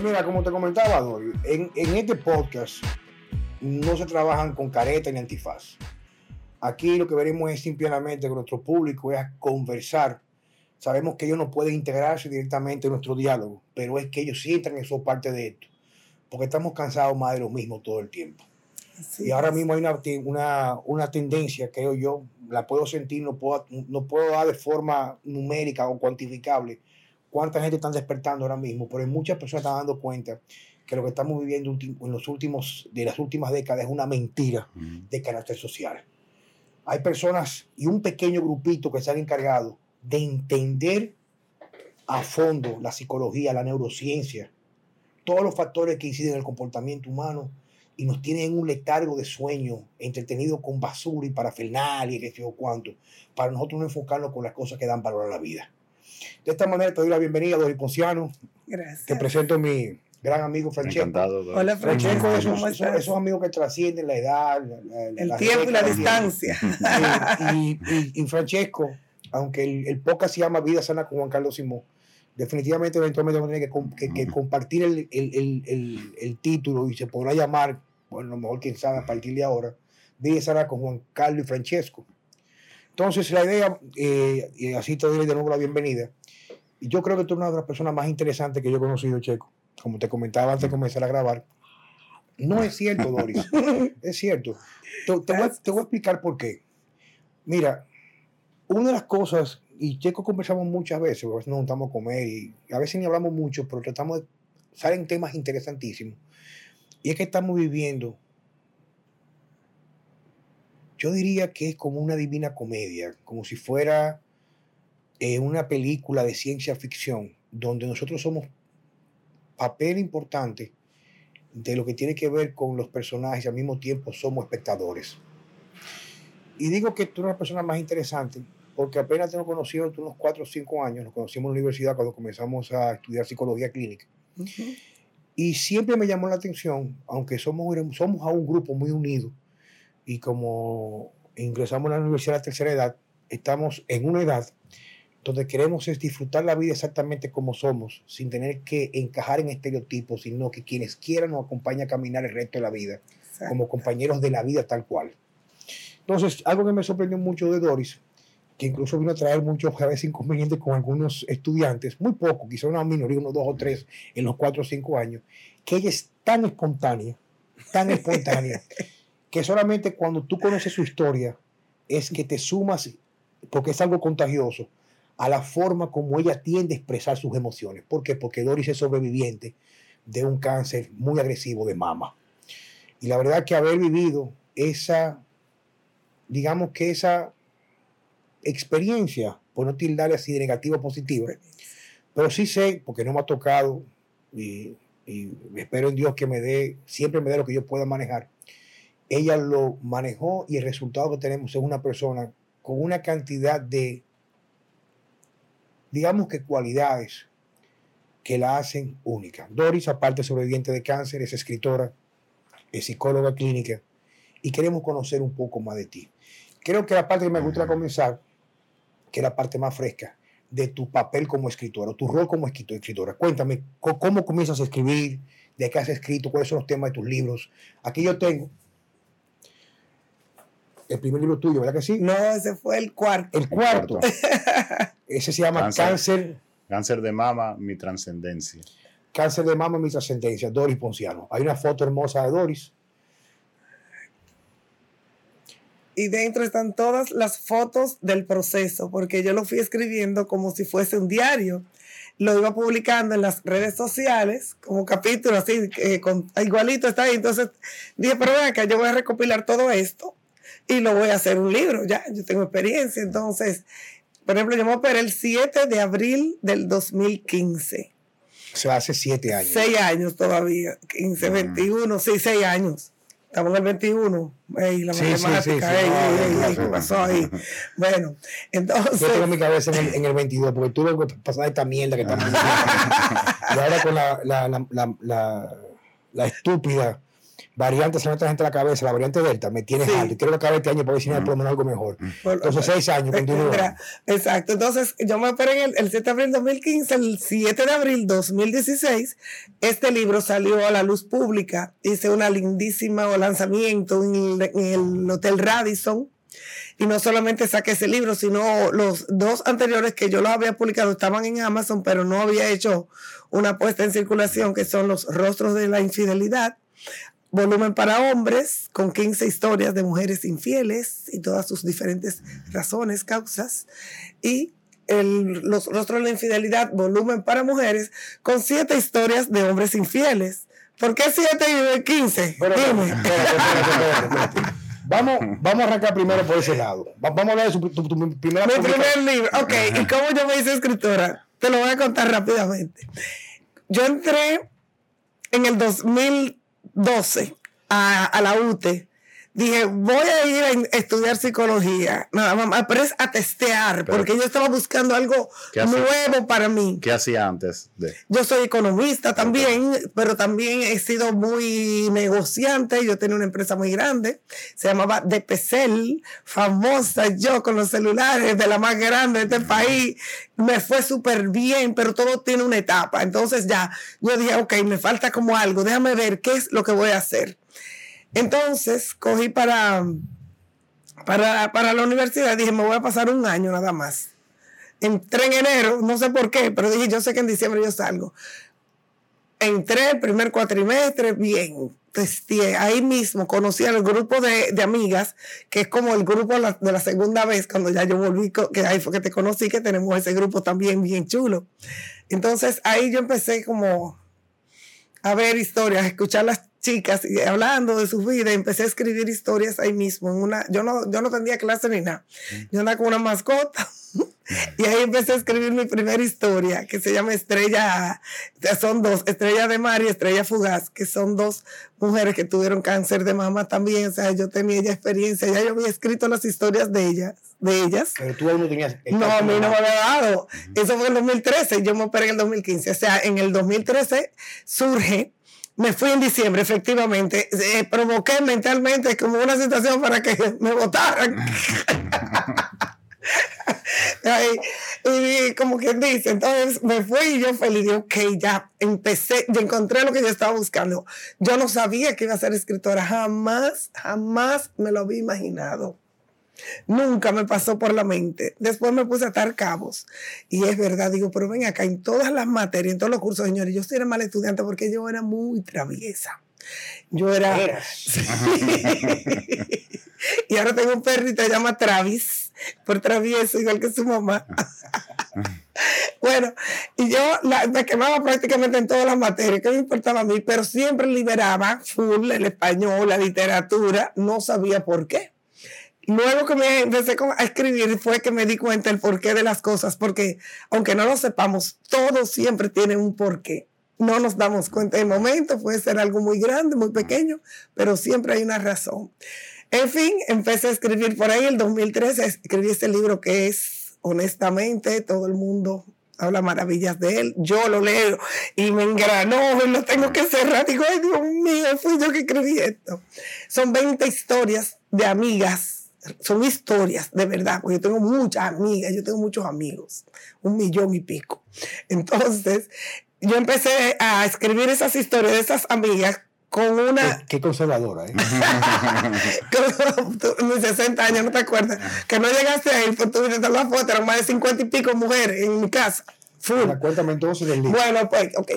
Pues mira, como te comentaba, en, en este podcast no se trabajan con careta ni antifaz. Aquí lo que veremos es simplemente que nuestro público es conversar. Sabemos que ellos no pueden integrarse directamente en nuestro diálogo, pero es que ellos sientan eso parte de esto, porque estamos cansados más de lo mismo todo el tiempo. y ahora mismo hay una, una, una, tendencia, creo yo, la puedo sentir, no puedo, no puedo dar de forma numérica o cuantificable cuánta gente están despertando ahora mismo, pero muchas personas están dando cuenta que lo que estamos viviendo en los últimos, de las últimas décadas es una mentira de carácter social. Hay personas y un pequeño grupito que se han encargado de entender a fondo la psicología, la neurociencia, todos los factores que inciden en el comportamiento humano y nos tienen en un letargo de sueño, entretenido con basura y parafernalia y qué sé yo cuánto, para nosotros no enfocarnos con las cosas que dan valor a la vida. De esta manera te doy la bienvenida, Dori Ponciano. Gracias. Te presento a mi gran amigo Francesco. Encantado. Hola, Francesco. Esos, esos, amigos que trascienden la edad, el tiempo y la distancia. Y, Francesco, aunque el, el, podcast se llama Vida Sana con Juan Carlos Simón, definitivamente eventualmente vamos a tener que, que, compartir el, el, el, título y se podrá llamar, bueno, a lo mejor quién sabe a partir de ahora, Vida Sana con Juan Carlos y Francesco. Entonces, la idea, eh, y así te doy de nuevo la bienvenida. Y yo creo que tú eres una de las personas más interesantes que yo he conocido, Checo. Como te comentaba antes de comenzar a grabar. No es cierto, Doris. es cierto. Te, voy, a explicar por qué. Mira, una de las cosas, y Checo conversamos muchas veces, a veces nos juntamos a comer y a veces ni hablamos mucho, pero tratamos de. salen temas interesantísimos. Y es que estamos viviendo yo diría que es como una divina comedia, como si fuera eh, una película de ciencia ficción, donde nosotros somos papel importante de lo que tiene que ver con los personajes y al mismo tiempo somos espectadores. Y digo que tú eres la persona más interesante porque apenas te hemos conocido unos 4 o 5 años, nos conocimos en la universidad cuando comenzamos a estudiar psicología clínica. Y siempre me llamó la atención, aunque somos, somos a un grupo muy unido, y como ingresamos a la universidad a la tercera edad, estamos en una edad donde queremos es disfrutar la vida exactamente como somos, sin tener que encajar en estereotipos, sino que quienes quieran nos acompañen a caminar el resto de la vida, como compañeros de la vida tal cual. Entonces, algo que me sorprendió mucho de Doris, que incluso vino a traer muchos a veces inconvenientes con algunos estudiantes, muy poco, quizá una minoría, unos dos o tres en los cuatro o cinco años, que ella es tan espontánea, tan espontánea, que solamente cuando tú conoces su historia es que te sumas, porque es algo contagioso, a la forma como ella tiende a expresar sus emociones. ¿Por qué? Porque Doris es sobreviviente de un cáncer muy agresivo de mama. Y la verdad que haber vivido esa, digamos que esa experiencia, por no tildarle así de negativa o positiva, pero sí sé, porque no me ha tocado, y, y espero en Dios que me dé, siempre me dé lo que yo pueda manejar, ella lo manejó y el resultado que tenemos es una persona con una cantidad de, digamos que cualidades que la hacen única. Doris, aparte sobreviviente de cáncer, es escritora, es psicóloga clínica y queremos conocer un poco más de ti. Creo que la parte que me gustaría comenzar, que es la parte más fresca, de tu papel como escritora, tu rol como escritora. Cuéntame, ¿cómo comienzas a escribir? ¿De qué has escrito? ¿Cuáles son los temas de tus libros? Aquí yo tengo el primer libro tuyo, ¿verdad que sí? No, ese fue el cuarto. El cuarto. ese se llama Cáncer. Cáncer, de mama, mi trascendencia. Cáncer de mama, mi trascendencia, Doris Ponciano. Hay una foto hermosa de Doris. Y dentro están todas las fotos del proceso, porque yo lo fui escribiendo como si fuese un diario. Lo iba publicando en las redes sociales, como capítulo así, eh, igualito está ahí. Entonces dije, pero ven acá, yo voy a recopilar todo esto y lo voy a hacer un libro, ya, yo tengo experiencia. Entonces, por ejemplo, yo me operé el 7 de abril del 2015. O sea, hace 7 años. 6 años todavía, 15, 21, sí, 6 años. Estamos en el 21. Ey, la matemática, ¿qué pasó ahí? Bueno, entonces. Yo tengo mi cabeza en el, en el 22, porque tuve que pasar esta mierda que estamos Y ahora con la, la, la, la, la estúpida variante se me entra gente a la cabeza, la variante Delta, me tiene Sí. alto. Y quiero que acabe este año para no hay por lo menos algo mejor. Por- Entonces, seis años, continúa. Exacto. Entonces, yo me operé en el, el 7 de abril 2015, el 7 de abril 2016, este libro salió a la luz pública. Hice una lindísima lanzamiento en el, en el Hotel Radisson. Y no solamente saqué ese libro, sino los dos anteriores que yo los había publicado estaban en Amazon, pero no había hecho una puesta en circulación, que son Los Rostros de la Infidelidad, volumen para hombres, con 15 historias de mujeres infieles y todas sus diferentes razones, causas, y el, Los Rostros de la Infidelidad, volumen para mujeres, con 7 historias de hombres infieles. ¿Por qué 7 y 15? Espérate, Dime. espérate, espérate, espérate. Vamos, vamos a arrancar primero por ese lado. Va- Vamos a hablar de su, tu- tu primera Mi primer libro. Ok, ¿y cómo yo me hice escritora? Te lo voy a contar rápidamente. Yo entré en el 2012 a, a la UTE. Dije, voy a ir a estudiar psicología, nada más, pero es a testear, Pero- porque yo estaba buscando algo nuevo para mí. ¿Qué hacía antes de? Yo soy economista también, pero también he sido muy negociante. Yo tenía una empresa muy grande, se llamaba DPCEL, famosa yo con los celulares de la más grande de este país. Me fue súper bien, pero todo tiene una etapa. Entonces ya, yo dije, ok, me falta como algo, déjame ver qué es lo que voy a hacer. Entonces cogí para, para, para la universidad, dije, me voy a pasar un año nada más entré en enero, no sé por qué, pero dije, yo sé que en diciembre yo salgo. Entré el primer cuatrimestre, bien, testeé. Ahí mismo conocí al grupo de, de amigas, que es como el grupo de la, segunda vez, cuando ya yo volví, que ahí fue que te conocí, que tenemos ese grupo también bien chulo. Entonces ahí yo empecé como a ver historias, a escuchar las chicas y hablando de sus vidas, empecé a escribir historias ahí mismo. En una, yo, no, yo no tenía clase ni nada. Yo andaba con una mascota. Y ahí empecé a escribir mi primera historia, que se llama Estrella, son dos, Estrella de Mar y Estrella Fugaz, que son dos mujeres que tuvieron cáncer de mama también. O sea, yo tenía ya experiencia, ya yo había escrito las historias de ellas, de ellas. Pero tú aún no tenías. No, a mí no me había dado. Eso fue en el 2013, yo me operé en el 2015. O sea, en el 2013 surge, me fui en diciembre, efectivamente, eh, provoqué mentalmente como una situación para que me votaran. Y como quien dice, entonces me fui y yo feliz, dije, ok, ya empecé, ya encontré lo que yo estaba buscando. Yo no sabía que iba a ser escritora, jamás, jamás me lo había imaginado. Nunca me pasó por la mente. Después me puse a atar cabos. Y es verdad, digo, pero ven acá, en todas las materias, en todos los cursos, señores, yo soy era mal estudiante porque yo era muy traviesa. Yo era... Y ahora tengo un perrito que se llama Travis, por travieso, igual que su mamá. bueno, y yo la- me quemaba prácticamente en todas las materias, que me importaba a mí, pero siempre liberaba full el español, la literatura, no sabía por qué. Luego que me empecé a escribir fue que me di cuenta el porqué de las cosas, porque aunque no lo sepamos, todo siempre tiene un porqué. No nos damos cuenta. En el momento puede ser algo muy grande, muy pequeño, pero siempre hay una razón. En fin, empecé a escribir por ahí el 2013, escribí este libro que es, honestamente, todo el mundo habla maravillas de él. Yo lo leo y me engranó y lo tengo que cerrar. Digo, ay Dios mío, fui yo que escribí esto. Son 20 historias de amigas. Son historias, de verdad, porque yo tengo muchas amigas, yo tengo muchos amigos, un millón y pico. Entonces, yo empecé a escribir esas historias de esas amigas con una, Qué, conservadora, ¿eh? con mis 60 años, no te acuerdas, que no llegaste ahí, pues tú viste la foto, eran más de 50 y pico mujeres en mi casa. Full. Cuéntame entonces del libro. Bueno, pues, ok.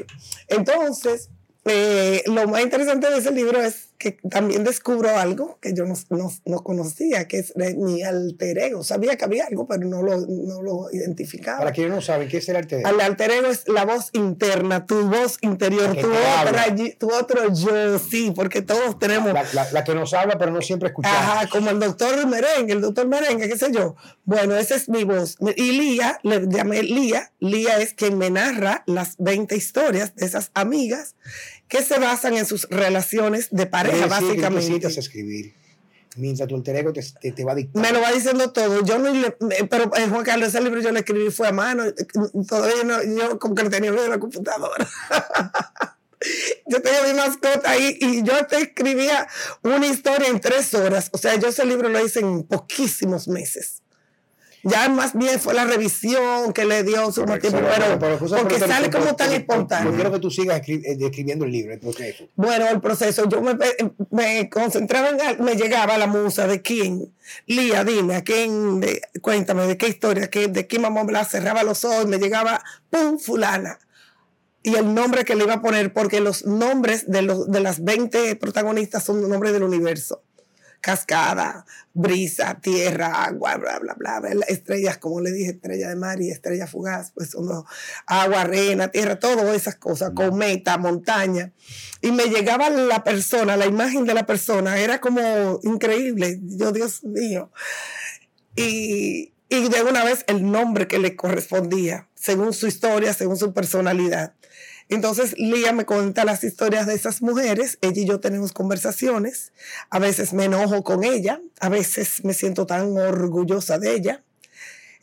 Entonces, eh, lo más interesante de ese libro es que también descubro algo que yo no, no, no conocía, que es mi alter ego. Sabía que había algo, pero no lo, no lo identificaba. Para quienes no saben, ¿qué es el arte de Al alter ego es la voz interna, tu voz interior, tu, otra, tu otro yo, sí, porque todos tenemos. la, la- la que nos habla, pero no siempre escuchamos. Ajá, como el doctor Merengue, el doctor Merengue, qué sé yo. Bueno, esa es mi voz. Y Lía, le llamé Lía. Lía es quien me narra las 20 historias de esas amigas que se basan en sus relaciones de pareja, que básicamente. sientas a escribir. Mientras tu alter ego te, te, te va a dictar. Me lo va diciendo todo. Yo no le, pero eh, Juan Carlos, ese libro yo lo escribí fue a mano. Todavía no, yo como que lo tenía en la computadora. Yo tenía mi mascota ahí y yo te escribía una historia en tres horas. O sea, yo ese libro lo hice en poquísimos meses. Ya más bien fue la revisión que le dio su tiempo, Pero- porque pero- sale como tan importante. Yo quiero que tú sigas eh, describiendo el libro, el proceso. Bueno, el proceso, yo me, me concentraba en, me llegaba la musa de quién, Lía, dime, a quién, de- cuéntame, de qué historia, qué, de qué mamá Blas cerraba los ojos, me llegaba, pum, fulana. Y el nombre que le iba a poner, porque los nombres de, los, de las 20 protagonistas son nombres del universo. Cascada, brisa, tierra, agua, bla, bla, bla, bla. Estrellas, como le dije, estrella de mar y estrella fugaz, pues son dos. agua, arena, tierra, todas esas cosas, cometa, montaña. Y me llegaba la persona, la imagen de la persona, era como increíble. Yo, Dios mío. Y, y de una vez el nombre que le correspondía, según su historia, según su personalidad. Entonces Lía me cuenta las historias de esas mujeres, ella y yo tenemos conversaciones, a veces me enojo con ella, a veces me siento tan orgullosa de ella.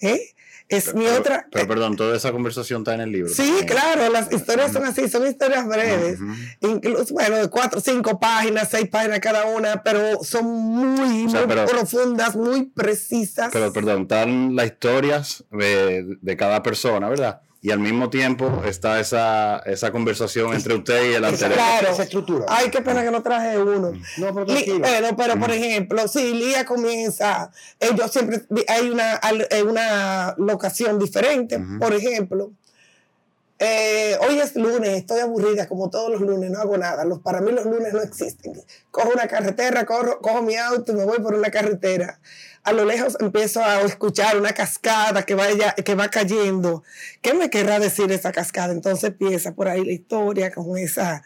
¿eh? Es mi Pero- otra... Pero perdón, toda esa conversación está en el libro. Sí, también. claro, las historias son así, son historias breves. Ujú. Incluso, bueno, de cuatro, cinco páginas, seis páginas cada una, pero son muy, O sea, muy pero- profundas, muy precisas. Pero perdón, están las historias de, de cada persona, ¿verdad? Y al mismo tiempo está esa, esa conversación entre usted y el anterior. Claro. esa estructura. Ay, qué pena que no traje uno. No, pero tranquilo. pero, pero, por ejemplo, si Lía comienza, eh, yo siempre hay una, eh, una locación diferente. Por ejemplo, eh, hoy es lunes, estoy aburrida, como todos los lunes, no hago nada. Los, para mí los lunes no existen. Cojo una carretera, corro- cojo mi auto y me voy por una carretera. A lo lejos empiezo a escuchar una cascada que, vaya, que va cayendo. ¿Qué me querrá decir esa cascada? Entonces empieza por ahí la historia con esa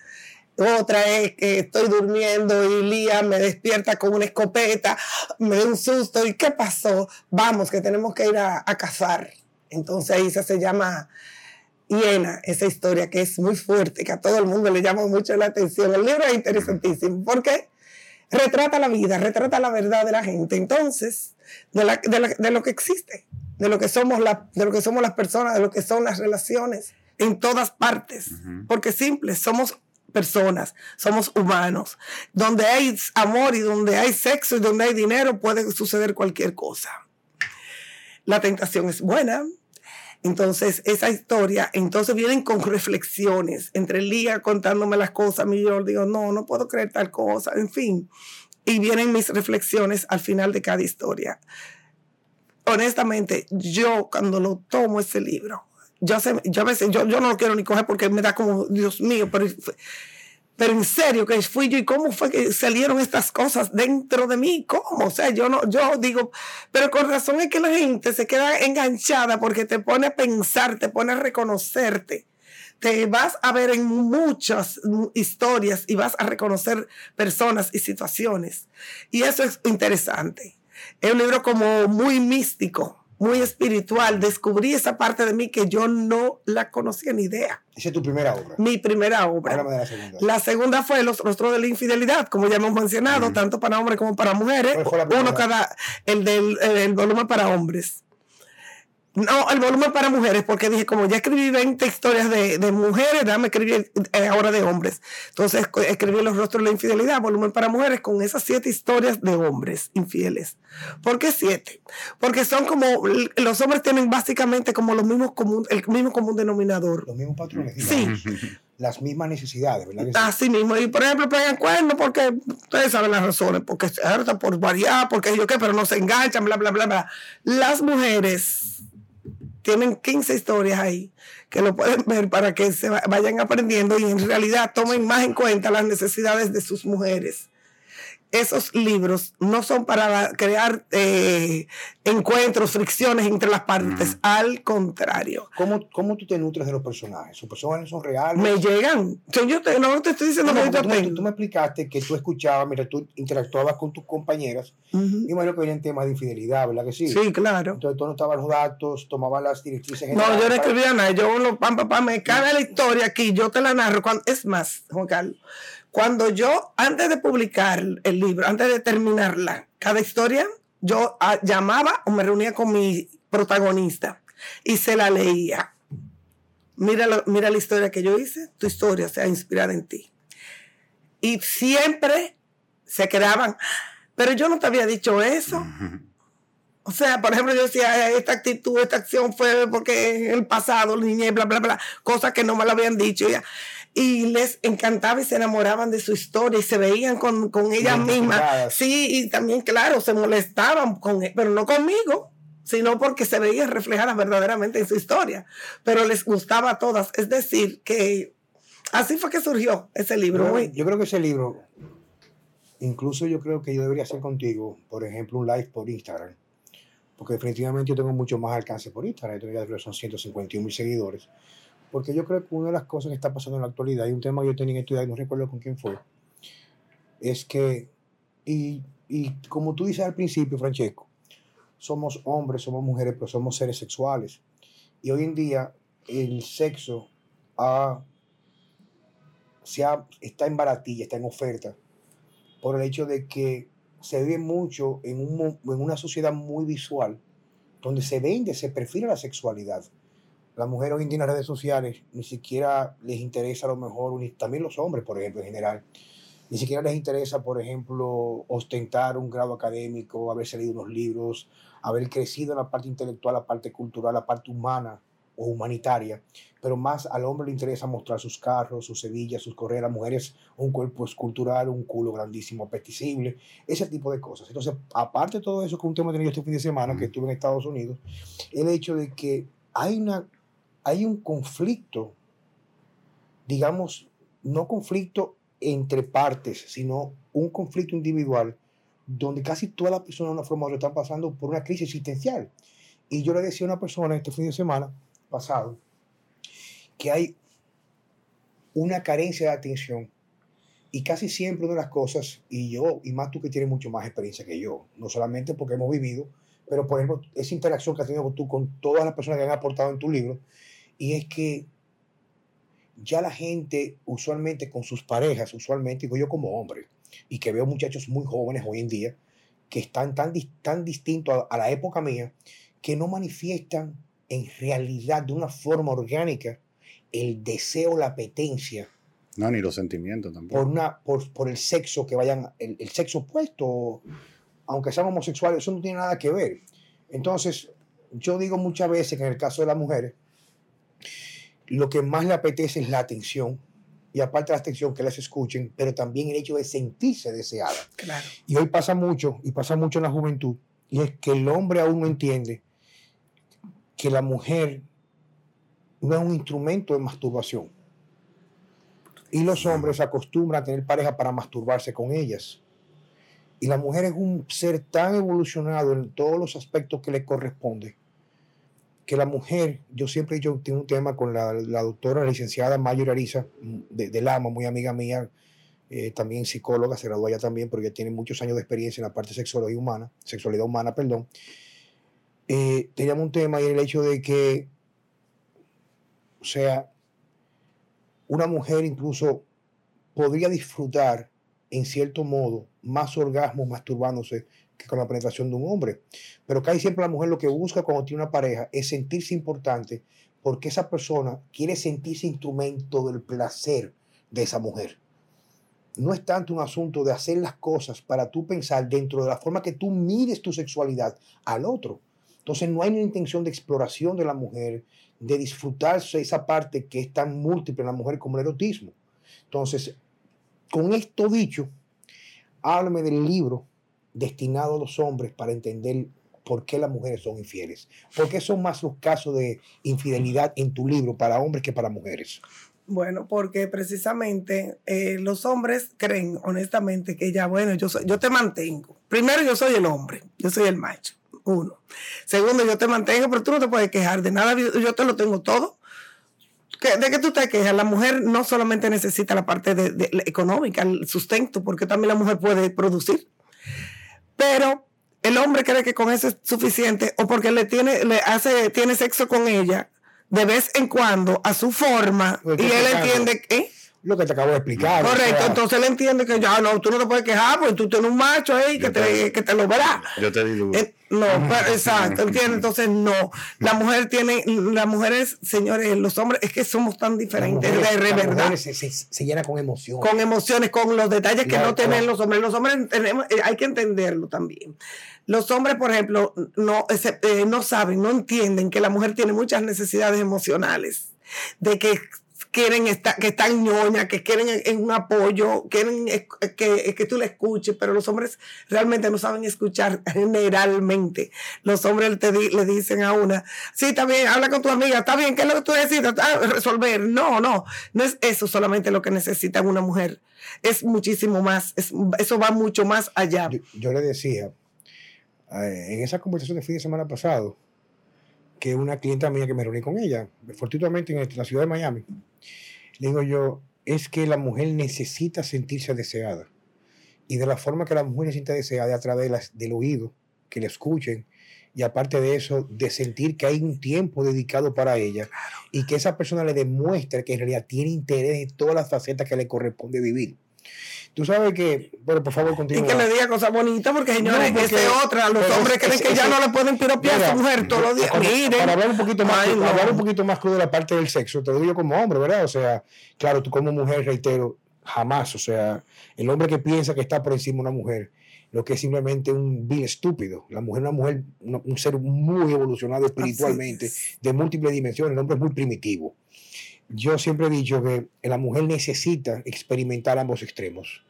otra es que estoy durmiendo y Lía me despierta con una escopeta, me da un susto. ¿Y qué pasó? Vamos, que tenemos que ir a, cazar. Entonces ahí se, se llama Hiena, esa historia que es muy fuerte, que a todo el mundo le llama mucho la atención. El libro es interesantísimo porque retrata la vida, retrata la verdad de la gente. Entonces, de, la- de la- de lo que existe, de lo que, somos la- de lo que somos las personas, de lo que son las relaciones en todas partes. Porque simple, somos personas, somos humanos. Donde hay amor y donde hay sexo y donde hay dinero puede suceder cualquier cosa. La tentación es buena. Entonces, esa historia, entonces vienen con reflexiones, entre Lía contándome las cosas, y yo digo, no, no puedo creer tal cosa, en fin. Y vienen mis reflexiones al final de cada historia. Honestamente, yo cuando lo tomo ese libro, yo, sé, yo yo, yo no lo quiero ni coger porque me da como, Dios mío, pero, pero en serio, que fui yo y cómo fue que salieron estas cosas dentro de mí, cómo, o sea, yo no, yo digo, pero con razón es que la gente se queda enganchada porque te pone a pensar, te pone a reconocerte. Te vas a ver en muchas historias y vas a reconocer personas y situaciones. Y eso es interesante. Es un libro como muy místico, muy espiritual. Descubrí esa parte de mí que yo no la conocía ni idea. Esa es tu primera obra. Mi primera obra. De la segunda. La segunda fue Los Rostros de la Infidelidad, como ya hemos mencionado, tanto para hombres como para mujeres. Uno cada, el del el, el volumen para hombres. No, el volumen para mujeres, porque dije, como ya escribí 20 historias de, de mujeres, dame escribir eh, ahora de hombres. Entonces escribí Los Rostros de la Infidelidad, volumen para mujeres, con esas siete historias de hombres infieles. ¿Por qué siete? Porque son como, los hombres tienen básicamente como los mismos común, el mismo común denominador. Los mismos patrones. Sí. Las mismas necesidades, ¿verdad? Así mismo. Y por ejemplo, pegan cuernos porque ustedes saben las razones, porque se por variar, porque yo qué, pero no se enganchan, bla, bla, bla, bla. Las mujeres tienen 15 historias ahí que lo pueden ver para que se va- vayan aprendiendo y en realidad tomen más en cuenta las necesidades de sus mujeres. Esos libros no son para crear eh, encuentros, fricciones entre las partes, al contrario. ¿Cómo, ¿Cómo tú te nutres de los personajes? ¿Sus personajes son reales? Me llegan. Yo te- no te estoy diciendo No, que no, yo tú, me, tengo. tú me explicaste que tú escuchabas, mira, tú interactuabas con tus compañeras. Ujú. Me imagino que venían temas de infidelidad, ¿verdad que sí? Sí, claro. Entonces tú anotabas los datos, tomabas las directrices No, yo no escribía nada. Yo lo pam, pam, pam, me caga la historia aquí, yo te la narro. Cuando, es más, Juan Carlos, cuando yo, antes de publicar el libro, antes de terminarla, cada historia, yo ah, llamaba o me reunía con mi protagonista y se la leía. mira, mira la historia que yo hice, tu historia sea inspirada en ti. Y siempre se quedaban, pero yo no te había dicho eso. O sea, por ejemplo, yo decía, "Eh, esta actitud, esta acción fue porque en el pasado, niñez, bla, bla, bla, cosas que no me lo habían dicho. ya. Y les encantaba y se enamoraban de su historia y se veían con, con ellas mismas. Sí, y también, claro, se molestaban, con, pero no conmigo, sino porque se veían reflejadas verdaderamente en su historia. Pero les gustaba a todas. Es decir, que así fue que surgió ese libro. Muy- yo creo que ese libro, incluso yo creo que yo debería hacer contigo, por ejemplo, un live por Instagram. Porque definitivamente yo tengo mucho más alcance por Instagram. Yo creo que son 151 mil seguidores. Porque yo creo que una de las cosas que está pasando en la actualidad, y un tema que yo tenía que estudiar, y no recuerdo con quién fue, es que, y, y como tú dices al principio, Francesco, somos hombres, somos mujeres, pero somos seres sexuales. Y hoy en día el sexo ha se ha- está en baratilla, está en oferta, por el hecho de que se vive mucho en, un en una sociedad muy visual, donde se vende, se perfila la sexualidad. Las mujeres hoy en día en las redes sociales ni siquiera les interesa a lo mejor, también los hombres, por ejemplo, en general, ni siquiera les interesa, por ejemplo, ostentar un grado académico, haberse leído unos libros, haber crecido en la parte intelectual, la parte cultural, la parte humana o humanitaria, pero más al hombre le interesa mostrar sus carros, sus hebillas, sus las mujeres un cuerpo escultural, un culo grandísimo, apetecible, ese tipo de cosas. Entonces, aparte de todo eso, que un tema que tenía yo este fin de semana, que estuve en Estados Unidos, el hecho de que hay, una, hay un conflicto, digamos, no conflicto entre partes, sino un conflicto individual, donde casi todas las personas de una forma u otra están pasando por una crisis existencial. Y yo le decía a una persona este fin de semana pasado que hay una carencia de atención y casi siempre una de las cosas, y yo, y más tú que tienes mucho más experiencia que yo, no solamente porque hemos vivido, pero por ejemplo, esa interacción que has tenido tú con todas las personas que han aportado en tu libro, y es que ya la gente usualmente con sus parejas, usualmente digo yo como hombre, y que veo muchachos muy jóvenes hoy en día, que están tan, tan distintos a, a la época mía, que no manifiestan en realidad de una forma orgánica el deseo, la apetencia No, ni los sentimientos tampoco. por, una, por, por el sexo que vayan, el, el sexo opuesto, aunque sean homosexuales, eso no tiene nada que ver. Entonces, yo digo muchas veces que en el caso de las mujeres, lo que más le apetece es la atención, y aparte de la atención, que las escuchen, pero también el hecho de sentirse deseada. Claro. Y hoy pasa mucho, y pasa mucho en la juventud, y es que el hombre aún no entiende que la mujer no es un instrumento de masturbación. Y los hombres se acostumbran a tener pareja para masturbarse con ellas. Y la mujer es un ser tan evolucionado en todos los aspectos que le corresponde, que la mujer, yo siempre yo tengo un tema con la, la doctora licenciada Mayor Ariza, de, de Lama, muy amiga mía, eh, también psicóloga, se graduó allá también, pero ya tiene muchos años de experiencia en la parte de sexualidad humana, sexualidad humana, perdón. Eh, teníamos un tema y el hecho de que, o sea, una mujer incluso podría disfrutar en cierto modo más orgasmo masturbándose que con la penetración de un hombre. Pero casi siempre la mujer lo que busca cuando tiene una pareja es sentirse importante porque esa persona quiere sentirse instrumento del placer de esa mujer. No es tanto un asunto de hacer las cosas para tú pensar dentro de la forma que tú mires tu sexualidad al otro. Entonces no hay una intención de exploración de la mujer, de disfrutarse esa parte que es tan múltiple en la mujer como el erotismo. Entonces, con esto dicho, háblame del libro destinado a los hombres para entender por qué las mujeres son infieles. ¿Por qué son más los casos de infidelidad en tu libro para hombres que para mujeres? Bueno, porque precisamente eh, los hombres creen honestamente que ya, bueno, yo, soy, yo te mantengo. Primero, yo soy el hombre, yo soy el macho, uno. Segundo, yo te mantengo, pero tú no te puedes quejar de nada, yo te lo tengo todo. ¿Qué- ¿De qué tú te quejas? La mujer no solamente necesita la parte de- económica, el sustento, porque también la mujer puede producir. Pero el hombre cree que con eso es suficiente o porque le tiene, le hace, tiene sexo con ella de vez en cuando a su forma y él entiende que... ¿eh? Lo que te acabo de explicar. Correcto, O sea, entonces él entiende que ya no, tú no te puedes quejar porque tú tienes un macho ahí que te, que te lo verá. Yo te digo. Eh, no, pero- exacto, ¿entiendes? Entonces no. La mujer tiene, las mujeres, señores, los hombres, es que somos tan diferentes, mujeres- de las verdad. se, se, se llena con emoción. Con emociones, con los detalles que no tienen los hombres. Los hombres tenemos, eh, hay que entenderlo también. Los hombres, por ejemplo, no, eh, no saben, no entienden que la mujer tiene muchas necesidades emocionales, de que quieren estar, que están ñoña, que quieren en- en un apoyo, quieren que, que tú le escuches, pero los hombres realmente no saben escuchar generalmente. Los hombres te le dicen a una, sí, está bien, habla con tu amiga, está bien, ¿qué es lo que tú necesitas? Ah, resolver. No, no, no es eso solamente lo que necesita una mujer. Es muchísimo más, es- eso va mucho más allá. Yo, yo le decía, eh, en esa conversación de fin de semana pasado, que una clienta mía que me reuní con ella, fortuitamente en la ciudad de Miami, le digo yo, es que la mujer necesita sentirse deseada. Y de la forma que la mujer se siente deseada es a través de las- del oído, que le escuchen, y aparte de eso, de sentir que hay un tiempo dedicado para ella y que esa persona le demuestre que en realidad tiene interés en todas las facetas que le corresponde vivir. Tú sabes que, bueno, por favor, Y continúa. que le diga cosas bonitas, porque señores, No, porque- es otra. Los hombres creen que ya no le pueden piropear a su mujer todos los días. para- Miren. Para hablar un poquito más, Ay, no. hablar un poquito más crudo de la parte del sexo, te digo yo como hombre, ¿verdad? O sea, claro, tú como mujer, reitero, jamás, o sea, el hombre que piensa que está por encima de una mujer, lo que es simplemente un vil estúpido. La mujer es una mujer, un ser muy evolucionado espiritualmente, de múltiples dimensiones, el hombre es muy primitivo. Yo siempre he dicho que la mujer necesita experimentar ambos extremos.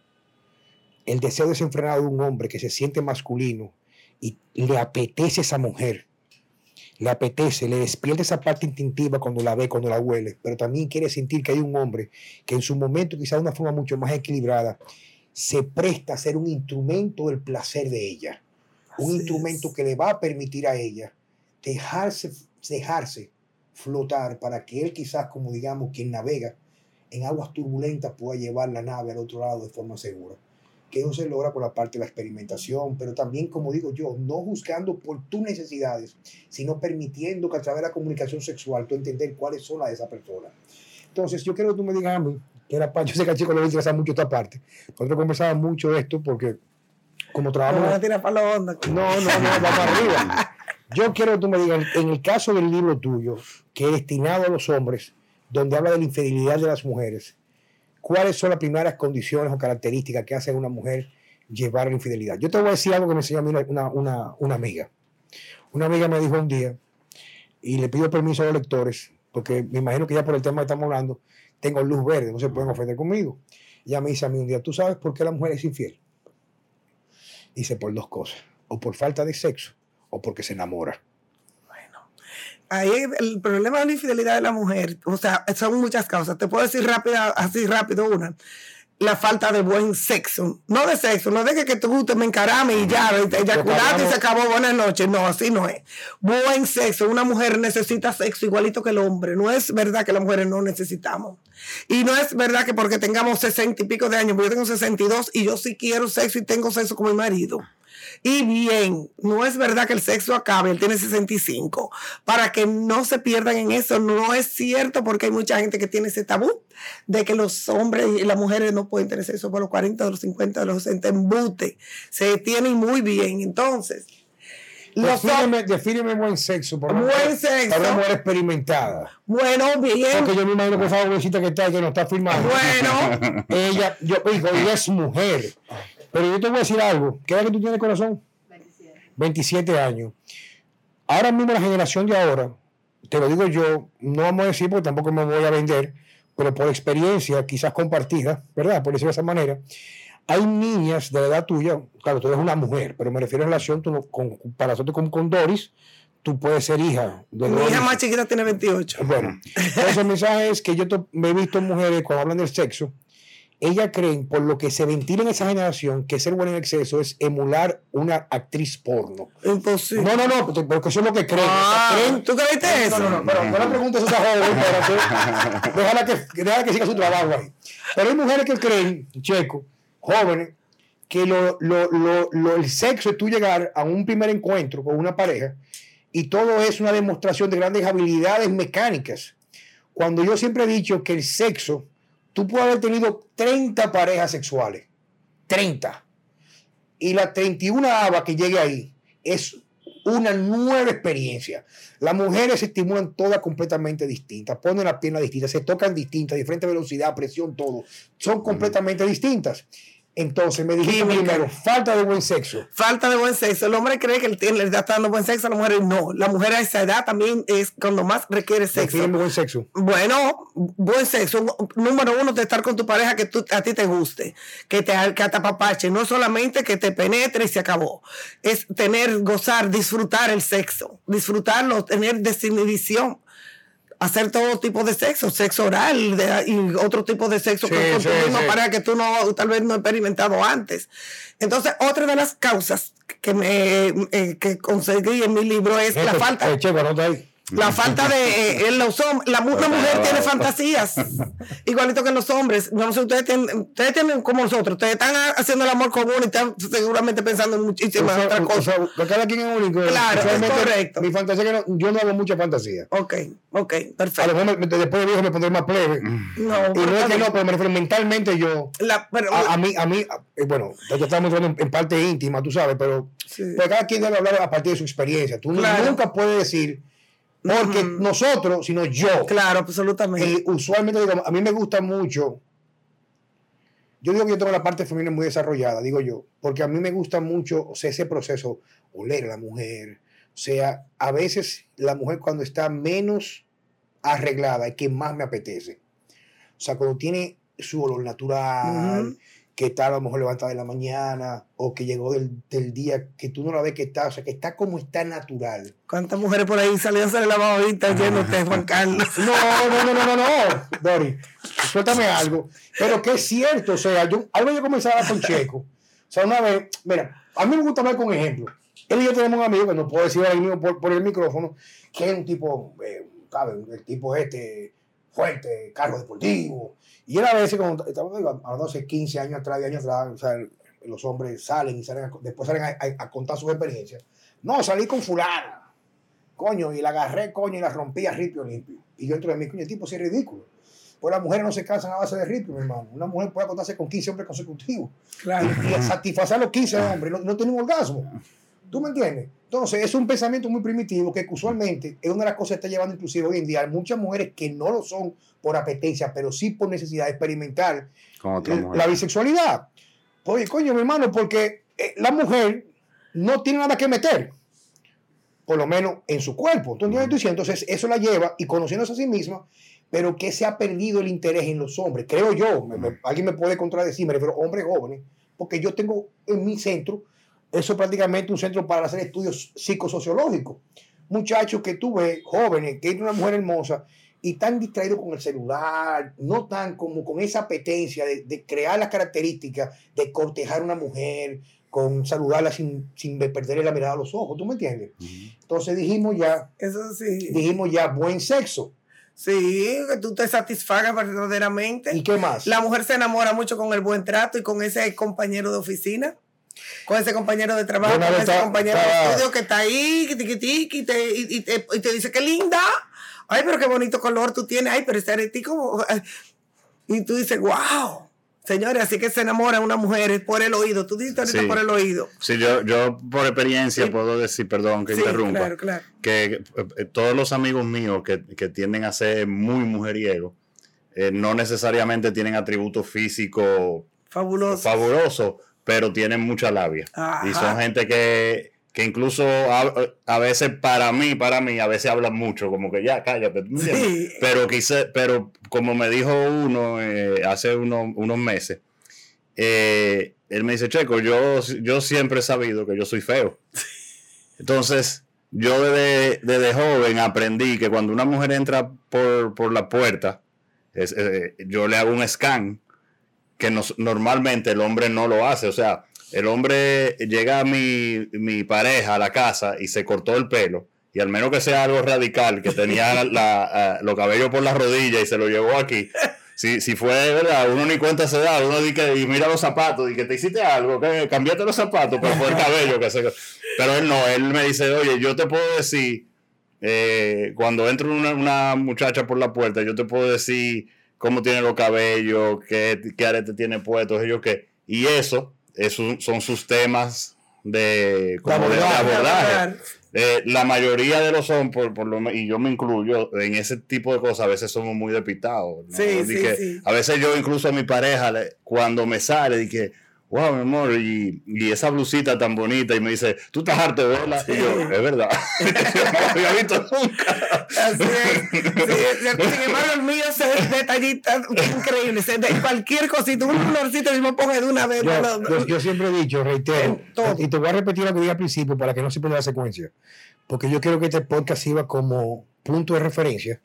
El deseo desenfrenado de un hombre que se siente masculino y le apetece esa mujer, le apetece, le despierta esa parte instintiva cuando la ve, cuando la huele, pero también quiere sentir que hay un hombre que en su momento, quizás de una forma mucho más equilibrada, se presta a ser un instrumento del placer de ella, un instrumento es. que le va a permitir a ella dejarse, dejarse flotar para que él quizás, como digamos, quien navega en aguas turbulentas pueda llevar la nave al otro lado de forma segura. Que eso se logra con la parte de la experimentación, pero también, como digo yo, no juzgando por tus necesidades, sino permitiendo que a través de la comunicación sexual tú entender cuáles son las de esa persona. Entonces, yo quiero que tú me digas a mí, que era pa- yo sé que al chico le interesa mucho esta parte. Nosotros conversábamos mucho de esto porque, como trabajamos. a para. No, no, no, vamos arriba. Yo quiero que tú me digas, en el caso del libro tuyo, que es destinado a los hombres, donde habla de la infidelidad de las mujeres, ¿cuáles son las primeras condiciones o características que hacen a una mujer llevar la infidelidad? Yo te voy a decir algo que me enseñó a mí una, una, una, una amiga. Una amiga me dijo un día, y le pido permiso a los lectores, porque me imagino que ya por el tema que estamos hablando, tengo luz verde, no se pueden ofender conmigo. Ella me dice a mí un día, ¿tú sabes por qué la mujer es infiel? Dice, por dos cosas, o por falta de sexo, o porque se enamora. Ahí el problema de la infidelidad de la mujer, o sea, son muchas causas. Te puedo decir rápida, así rápido una. La falta de buen sexo. No de sexo, no de que, que tú te me encarame y ya, eyaculaste y se acabó, buenas noches. No, así no es. Buen sexo. Una mujer necesita sexo igualito que el hombre. No es verdad que las mujeres no necesitamos. Y no es verdad que porque tengamos sesenta y pico de años, porque yo tengo 62 y yo sí quiero sexo y tengo sexo con mi marido. Y bien, no es verdad que el sexo acabe, él tiene 65. Para que no se pierdan en eso, no es cierto porque hay mucha gente que tiene ese tabú de que los hombres y las mujeres no pueden tener sexo por los 40, de los 50, de los 60, embute. Se tienen muy bien. Entonces, los Defíneme, defíneme buen sexo. Por Buen mujer- sexo. Para una mujer experimentada. bueno, bien. Porque yo me imagino que esa jovencita que está que nos está filmando. Bueno, Ella, yo digo, ella es mujer. Pero yo te voy a decir algo. ¿Qué edad que tú tienes corazón? 27. 27 años. Ahora mismo la generación de ahora, te lo digo yo, no vamos a decir porque tampoco me voy a vender, pero por experiencia, quizás compartida, ¿verdad? Por decirlo de esa manera, hay niñas de la edad tuya, claro, tú eres una mujer, pero me refiero en relación tú con, para nosotros con, con Doris, tú puedes ser hija de mi hija más chiquita tiene 28. Bueno, entonces el mensaje es que yo me he visto mujeres cuando hablan del sexo, ellas creen, por lo que se ventila en esa generación, que ser buena en exceso es emular una actriz porno. Imposible. No, no, no, porque- eso es lo que creen. Ah, creen ¿Tú creíste eso? no, no, no, pero no le preguntes a esa joven, espérate. Déjala que, déjala que siga su trabajo ahí. Pero hay mujeres que creen, checo, jóvenes, que lo, lo, lo, lo- el sexo es tú llegar a un primer encuentro con una pareja y todo es una demostración de grandes habilidades mecánicas. Cuando yo siempre he dicho que el sexo tú puedes haber tenido 30 parejas sexuales. 30. Y la 31 ava que llegue ahí es una nueva experiencia. Las mujeres se estimulan todas completamente distintas, ponen las piernas distintas, se tocan distintas, diferente velocidad, presión, todo. Son completamente distintas. Entonces me dijiste primero, falta de buen sexo. Falta de buen sexo. El hombre cree que él tiene- le está dando buen sexo, la mujer no. La mujer a esa edad también es cuando más requiere sexo. Buen sexo. Bueno, buen sexo. Número uno, de estar con tu pareja que tú, a ti te guste, que te, que te apapache. No solamente que te penetre y se acabó. Es tener, gozar, disfrutar el sexo. Disfrutarlo, tener desinhibición. Hacer todo tipo de sexo, sexo oral de- y otro tipo de sexo Sí, con, sí, pareja que tú no, tal vez no has experimentado antes. Entonces, otra de las causas que me eh, que conseguí en mi libro es la falta. eh. La falta de eh, los hombres, la una mujer tiene fantasías, igualito que los hombres. No sé, ustedes tienen, ustedes tienen como nosotros, ustedes están haciendo el amor común y están seguramente pensando en muchísimas O sea, otras o cosas. sea, que cada quien es único. Claro, es correcto. Mi fantasía que no- yo no hago mucha fantasía. Ok, ok, A lo perfecto. mejor me- después de viejo me pondré más plebe. No, Y no es que no, pero me refiero mentalmente yo. La- pero- A, a mí, a mí, eh, bueno, ya estamos entrando en, en parte íntima, tú sabes, pero, Sí. pero cada quien debe hablar a partir de su experiencia. Tú Claro. nunca puedes decir, porque nosotros, sino yo. claro, absolutamente. Eh, usualmente digo, a mí me gusta mucho. Yo digo que yo tengo la parte femenina muy desarrollada, digo yo, porque a mí me gusta mucho, o sea, ese proceso, oler a la mujer. O sea, a veces la mujer cuando está menos arreglada es que más me apetece. O sea, cuando tiene su olor natural. Que está a lo mejor levantada en la mañana, o que llegó del, del día, que tú no la ves que está, o sea, que está como está natural. ¿Cuántas mujeres por ahí salían a la ahorita yéndote, Juan Carlos? No, no, no, no, no, no, Dori, suéltame algo. Pero que es cierto, o sea, yo, algo yo comencé a hablar con Checo. O sea, una vez, mira, a mí me gusta hablar con ejemplos. Él y yo tenemos un amigo que no puedo decir ahora mismo por, por el micrófono, que es un tipo, eh, ¿sabe? El tipo este, fuerte, carro deportivo. Y él a veces, como estamos hablando hace 15 años atrás, 10 años atrás, o sea, los hombres salen y salen a- después salen a, a- a contar sus experiencias. No, salí con fulana. Coño, y la agarré, coño, y la rompí a ripio limpio. Y yo entro de mí, coño, el tipo sí es ridículo. Pues las mujeres no se cansan a base de ripio, mi hermano. Una mujer puede acostarse con 15 hombres consecutivos Claro. y satisfacer a los 15 hombres, no, no tiene un orgasmo. ¿Tú me entiendes? Entonces, es un pensamiento muy primitivo que usualmente es una de las cosas que está llevando inclusive hoy en día a muchas mujeres que no lo son por apetencia, pero sí por necesidad de experimentar la bisexualidad. Oye, coño, mi hermano, porque eh, la mujer no tiene nada que meter, por lo menos en su cuerpo. Que estoy diciendo? Entonces, eso la lleva y conociéndose a sí misma, pero que se ha perdido el interés en los hombres. Creo yo, me- me- alguien me puede contradecir, me refiero a hombres jóvenes, porque yo tengo en mi centro, eso es prácticamente un centro para hacer estudios psicosociológicos. Muchachos que tú ves, jóvenes, que es una mujer hermosa, y tan distraídos con el celular, no tan como con esa apetencia de, de crear las características de cortejar a una mujer, con saludarla sin, sin perderle la mirada a los ojos, ¿tú me entiendes? Entonces dijimos ya, Eso sí. dijimos ya buen sexo. Sí, que tú te satisfagas verdaderamente. ¿Y qué más? La mujer se enamora mucho con el buen trato y con ese compañero de oficina, con ese compañero de trabajo, con ese compañero de estudio que está ahí, y te, y, te, y te dice que linda. Ay, pero qué bonito color tú tienes. Ay, pero ese areticó. ay. Y tú dices, wow. Señores, así que se enamora una mujer por el oído. Tú dices ahorita Sí. por el oído. Sí, yo, yo por experiencia Sí. puedo decir, perdón que Sí, interrumpa, claro, claro. que eh, eh, todos los amigos míos que, que tienden a ser muy mujeriegos, eh, no necesariamente tienen atributos físicos Fabuloso. Pero tienen mucha labia. Ajá. Y son gente que, que incluso a, a veces para mí, para mí, a veces hablan mucho, como que ya, cállate. Pero quise, pero como me dijo uno eh, hace uno- unos meses, eh, él me dice, Checo, yo, yo siempre he sabido que yo soy feo. Entonces, yo desde, desde joven aprendí que cuando una mujer entra por, por la puerta, es, eh, yo le hago un scan que normalmente el hombre no lo hace. O sea, el hombre llega a mi, mi pareja a la casa y se cortó el pelo. Y al menos que sea algo radical, que tenía la, ah, los cabellos por las rodillas y se lo llevó aquí. Si, si fue verdad, uno ni cuenta se da, uno dice y mira los zapatos, y que te hiciste algo, que cambiaste los zapatos, pero fue el cabello que se. Pero él no, él me dice, oye, yo te puedo decir, eh, cuando entra una, una muchacha por la puerta, yo te puedo decir cómo tiene los cabellos, qué, qué arete tiene puestos, ellos qué. Y eso, eso son sus temas de, como de, de abordaje. Eh, la mayoría de los son, por, por lo, y yo me incluyo, en ese tipo de cosas a veces somos muy despitados. ¿no? Sí, sí, que sí. A veces yo incluso a mi pareja, le- cuando me sale, dije, wow, mi amor, y, y esa blusita tan bonita, y me dice, tú estás harto de verla. Y yo, es verdad. yo no la había visto nunca. Así es. Sí, sin embargo, el mío es detallita increíble. De cualquier cosita, un florcito mismo ponga de una vez. Yo, no, no. yo- yo siempre he dicho, reitero, todo. y te voy a repetir lo que dije al principio para que no se pierda la secuencia, porque yo quiero que este podcast sirva como punto de referencia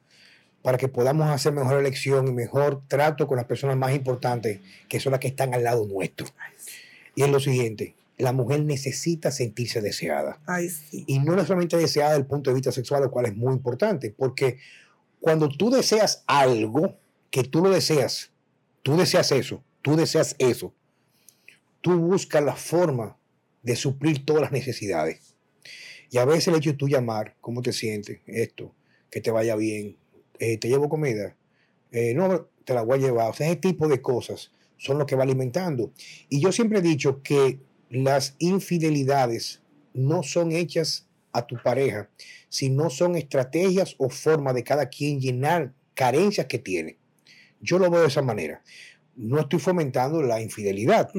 para que podamos hacer mejor elección y mejor trato con las personas más importantes, que son las que están al lado nuestro. Y es lo siguiente, la mujer necesita sentirse deseada. Ay, sí. Y no solamente deseada desde el punto de vista sexual, lo cual es muy importante, porque cuando tú deseas algo, que tú lo deseas, tú deseas eso, tú deseas eso, tú buscas la forma de suplir todas las necesidades. Y a veces el hecho de tú llamar, ¿cómo te sientes? Esto, que te vaya bien, eh, te llevo comida, eh, no, te la voy a llevar. O sea, ese tipo de cosas son lo que va alimentando. Y yo siempre he dicho que las infidelidades no son hechas a tu pareja, sino son estrategias o formas de cada quien llenar carencias que tiene. Yo lo veo de esa manera. No estoy fomentando la infidelidad.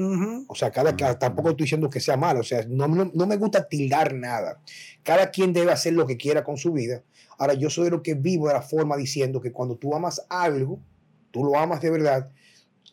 O sea, cada, cada- tampoco estoy diciendo que sea malo. O sea, no, no, no me gusta tildar nada. Cada quien debe hacer lo que quiera con su vida. Ahora, yo soy de lo que vivo de la forma diciendo que cuando tú amas algo, tú lo amas de verdad,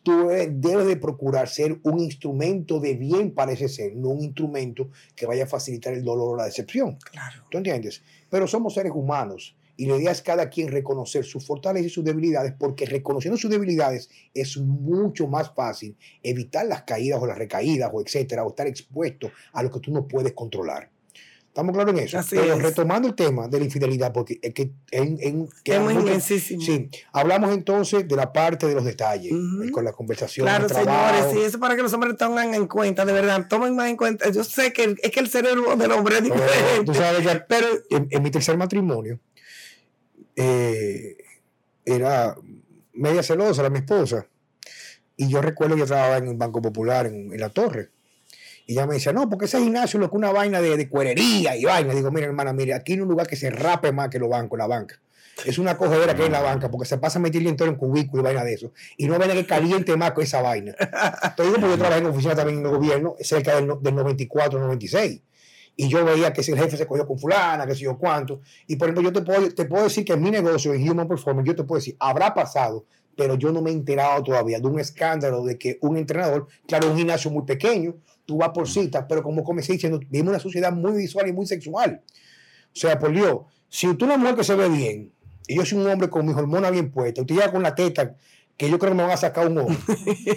tú debes de procurar ser un instrumento de bien para ese ser, no un instrumento que vaya a facilitar el dolor o la decepción. Claro. ¿Tú entiendes? Pero somos seres humanos y la idea es cada quien reconocer sus fortalezas y sus debilidades, porque reconociendo sus debilidades es mucho más fácil evitar las caídas o las recaídas o etcétera, o estar expuesto a lo que tú no puedes controlar. ¿Estamos claros en eso? Así Pero es. retomando el tema de la infidelidad, porque es que en, en- Es queda muy. Sí, hablamos entonces de la parte de los detalles, eh, con la conversación, Claro, el señores, y eso para que los hombres tengan en cuenta, de verdad, tomen más en cuenta. Yo sé que el- es que el cerebro del hombre es diferente, tú sabes que pero en, en mi tercer matrimonio eh, era media celosa, era mi esposa. Y yo recuerdo que yo trabajaba en el Banco Popular en, en la torre. Y ella me decía, no, porque ese gimnasio es lo que una vaina de, de cuerería y vaina. Digo, mira, hermana, mire, aquí no hay un lugar que se rape más que los bancos, la banca. Es una cogedera que hay en la banca, porque se pasa a meterle entero en cubículo y vaina de eso. Y no vaina que caliente más con esa vaina. Digo porque yo trabajé en oficina también en el gobierno, cerca del, del 94, 96. Y yo veía que si el jefe se cogió con fulana, que sé yo cuánto. Y por ejemplo, yo te puedo, te puedo decir que en mi negocio, en Human Performance, yo te puedo decir, habrá pasado, pero yo no me he enterado todavía de un escándalo de que un entrenador, claro, un gimnasio muy pequeño, tú vas por cita, pero como comencé diciendo, vivimos una sociedad muy visual y muy sexual. O sea, por Dios, si tú una mujer que se ve bien, y yo soy un hombre con mis hormonas bien puestas, usted llega con la teta, que yo creo que me van a sacar un ojo,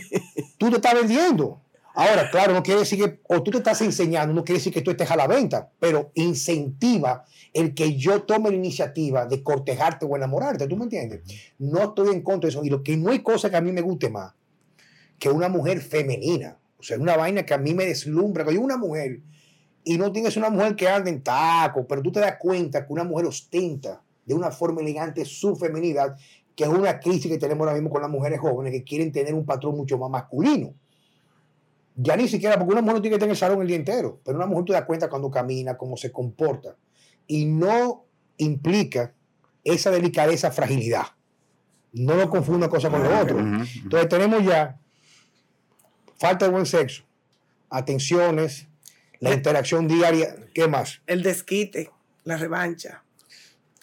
tú te estás vendiendo. Ahora, claro, no quiere decir que, o tú te estás enseñando, no quiere decir que tú estés a la venta, pero incentiva el que yo tome la iniciativa de cortejarte o enamorarte, ¿tú me entiendes? No estoy en contra de eso, y lo que no hay cosa que a mí me guste más que una mujer femenina, o sea, una vaina que a mí me deslumbra, que yo una mujer, y no tienes una mujer que anda en taco, pero tú te das cuenta que una mujer ostenta de una forma elegante su feminidad, que es una crisis que tenemos ahora mismo con las mujeres jóvenes que quieren tener un patrón mucho más masculino. Ya ni siquiera, porque una mujer no tiene que estar en el salón el día entero, pero una mujer te das cuenta cuando camina, cómo se comporta. Y no implica esa delicadeza, fragilidad. No lo confunda una cosa con lo otro. Entonces tenemos ya falta de buen sexo, atenciones, la Eh. interacción diaria, ¿qué más? el desquite, la revancha,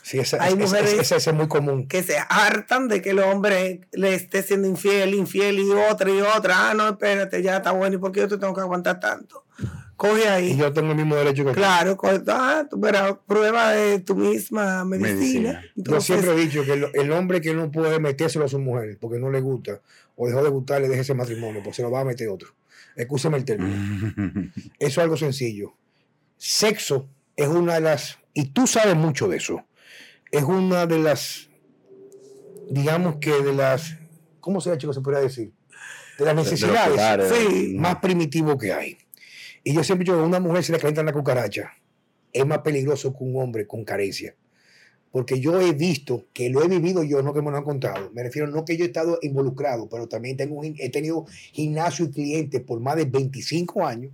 Sí, esa, Hay esa- mujeres- es muy común. que se hartan de que el hombre le esté siendo infiel, infiel y otra y otra. Ah, no, espérate, ya está bueno. ¿Y por qué yo te tengo que aguantar tanto? Coge ahí. Y yo tengo el mismo derecho que tú. Claro, coge, ah, tú verás, prueba de tu misma medicina. Medicina. Yo siempre he didicho que el, el hombre que no puede metérselo a su mujer porque no le gusta o dejó de gustarle, deje ese matrimonio, porque se lo va a meter otro. Escúcheme el término. Eso es algo sencillo. Sexo es una de las, y tú sabes mucho de eso, es una de las, digamos que de las, ¿cómo se chico se podría decir? De las De necesidades pilares. sí, más primitivo que hay. Y yo siempre digo que a una mujer se le calienta la cucaracha. Es más peligroso que un hombre con carencia. Porque yo he visto que lo he vivido yo, no que me lo han contado. Me refiero no que yo he estado involucrado, pero también tengo, he tenido gimnasio y clientes por más de 25 años.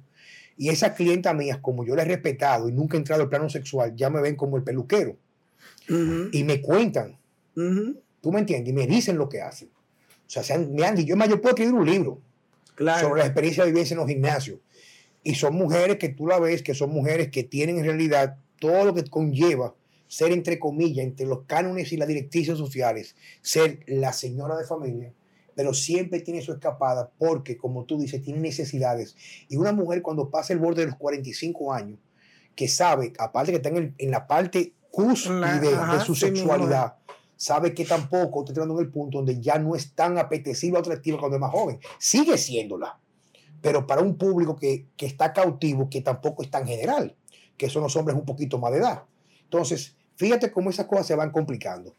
Y esas clientas mías, como yo les he respetado y nunca he entrado al plano sexual, ya me ven como el peluquero. Y me cuentan. ¿Tú me entiendes? Y me dicen lo que hacen. O sea, me han dicho, yo, yo puedo escribir un libro sobre la experiencia de vivencia en los gimnasios. Y son mujeres que tú la ves, que son mujeres que tienen en realidad todo lo que conlleva ser, entre comillas, entre los cánones y las directrices sociales, ser la señora de familia, pero siempre tiene su escapada porque, como tú dices, tiene necesidades. Y una mujer cuando pasa el borde de los 45 años, que sabe, aparte que está en, la parte cúspide de, su sexualidad, sabe que tampoco está entrando en el punto donde ya no es tan apetecible o atractiva cuando es más joven. Sigue siéndola, pero para un público que, que está cautivo, que tampoco es tan general, que son los hombres un poquito más de edad. Entonces, fíjate cómo esas cosas se van complicando.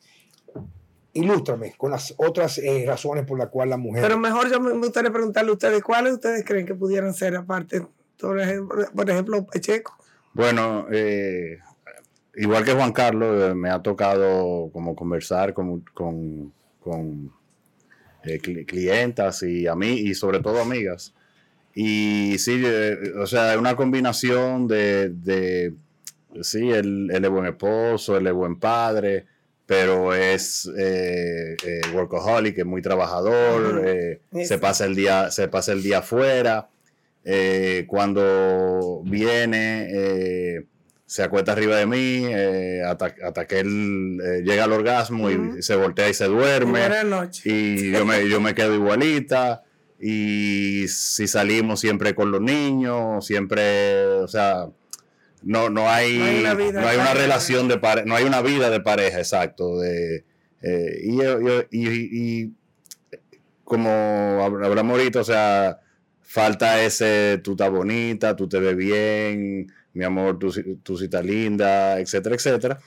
Ilústrame con las otras eh, razones por las cuales la mujer. Pero mejor yo me gustaría preguntarle a ustedes, ¿cuáles ustedes creen que pudieran ser aparte, por ejemplo, por ejemplo Checo? Bueno, eh, igual que Juan Carlos, eh, me ha tocado como conversar con, con, con clientas y a mí, y sobre todo amigas. Y sí, o sea, es una combinación de sí, él, es buen esposo, él es buen padre, pero es eh, eh, workaholic, es muy trabajador, eh, se, pasa el día, se pasa el día afuera. cuando viene, se acuesta arriba de mí hasta, que él llega al orgasmo y se voltea y se duerme. Y yo me, yo me quedo igualita. Y si salimos siempre con los niños, siempre, o sea, no, no hay, no hay una, relación de pareja, no hay una vida de pareja, exacto. De, eh, y, como hablamos ahorita, o sea, falta ese tú estás bonita, tú te ves bien, mi amor, tú, tú sí estás linda, etcétera, etcétera.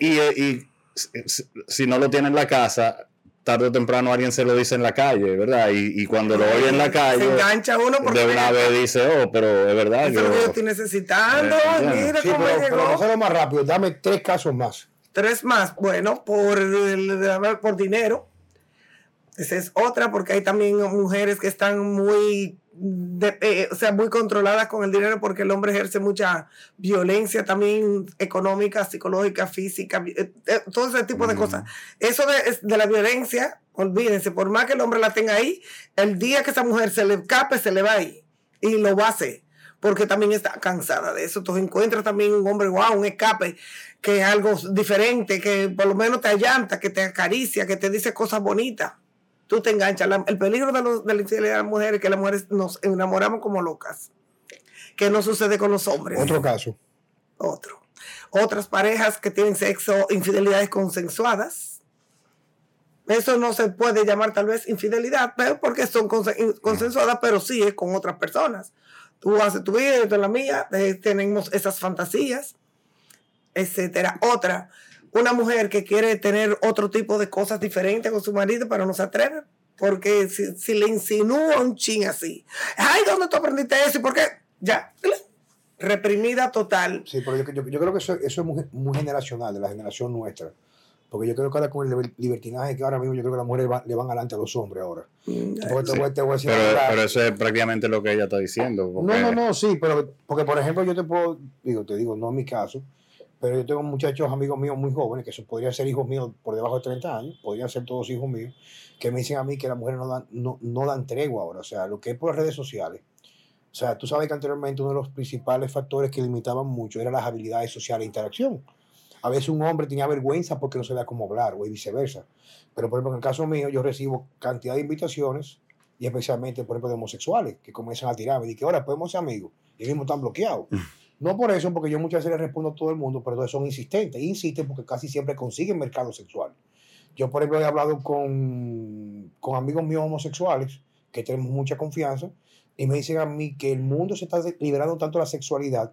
y, si no lo tiene en la casa, tarde o temprano alguien se lo dice en la calle, ¿verdad? Y, cuando lo oye en la calle, se engancha uno porque de una vez dice, oh, pero es verdad. Eso lo que yo estoy necesitando. Eh, mira cómo pero, pero más rápido, dame tres casos más. Tres más, bueno, por, por dinero. Esa es otra, porque hay también mujeres que están muy eh, o sea, muy controladas con el dinero porque el hombre ejerce mucha violencia también económica, psicológica, física, eh, eh, todo ese tipo de cosas. Eso de, de, la violencia, olvídense, por más que el hombre la tenga ahí, el día que esa mujer se le escape, se le va ahí y lo va a hacer porque también está cansada de eso. Entonces encuentra también un hombre, wow, un escape, que es algo diferente, que por lo menos te allanta, que te acaricia, que te dice cosas bonitas tú te enganchas. el peligro de, los, de la infidelidad de las mujeres es que las mujeres nos enamoramos como locas. Que no sucede con los hombres. Otro caso. Otro. Otras parejas que tienen sexo, infidelidades consensuadas. Eso no se puede llamar tal vez infidelidad, pero porque son consensuadas, pero sí es con otras personas. Tú haces tu vida, yo la mía, eh, tenemos esas fantasías, etcétera. Otra, una mujer que quiere tener otro tipo de cosas diferentes con su marido, pero no se atreve. Porque si, le insinúa un ching así, ay, ¿dónde tú aprendiste eso? ¿Y por qué? Ya, reprimida total. Sí, pero yo, creo que eso, es muy, generacional, de la generación nuestra. Porque yo creo que ahora con el libertinaje que ahora mismo yo creo que las mujeres le van adelante a los hombres ahora. pero, eso es prácticamente lo que ella está diciendo. No, no, no, sí, pero porque por ejemplo yo te puedo, digo, te digo, no en mi caso, pero yo tengo muchachos, amigos míos muy jóvenes, que podrían ser hijos míos por debajo de 30 años, podrían ser todos hijos míos, que me dicen a mí que las mujeres no dan, no, no dan tregua ahora, o sea, lo que es por las redes sociales. O sea, tú sabes que anteriormente uno de los principales factores que limitaban mucho era las habilidades sociales e interacción. A veces un hombre tenía vergüenza porque no sabía cómo hablar, o viceversa. Pero, por ejemplo, en el caso mío, yo recibo cantidad de invitaciones, y especialmente, por ejemplo, de homosexuales, que comienzan a tirarme. Y que ahora podemos ser amigos. Y mismos están bloqueados. No por eso, porque yo muchas veces le respondo a todo el mundo, pero son insistentes. Insisten porque casi siempre consiguen mercado sexual. Yo, por ejemplo, he hablado con, con amigos míos homosexuales que tenemos mucha confianza y me dicen a mí que el mundo se está liberando tanto la sexualidad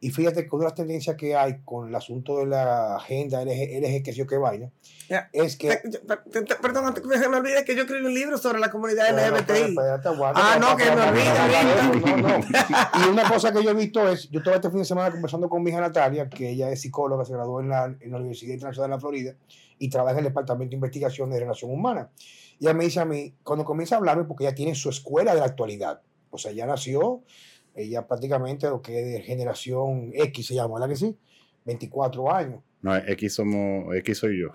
Y fíjate que una de las tendencias que hay con el asunto de la agenda LG, LG que yo que vaina, Ya. es que... Perdón, se me olvide que yo escribí un libro sobre la comunidad LGBTI. Ah, no, que me no. Y una cosa que yo he visto es, yo estaba este fin de semana conversando con mi hija Natalia, que ella es psicóloga, se graduó en la, en la Universidad Internacional de la Florida y trabaja en el Departamento de Investigación de Relación Humana. Y ella me dice a mí, cuando comienza a hablarme, porque ella tiene su escuela de la actualidad, o sea, ya nació, ella prácticamente lo que es de generación X se llama, ¿verdad que sí? 24 años. No, X somos, X soy yo.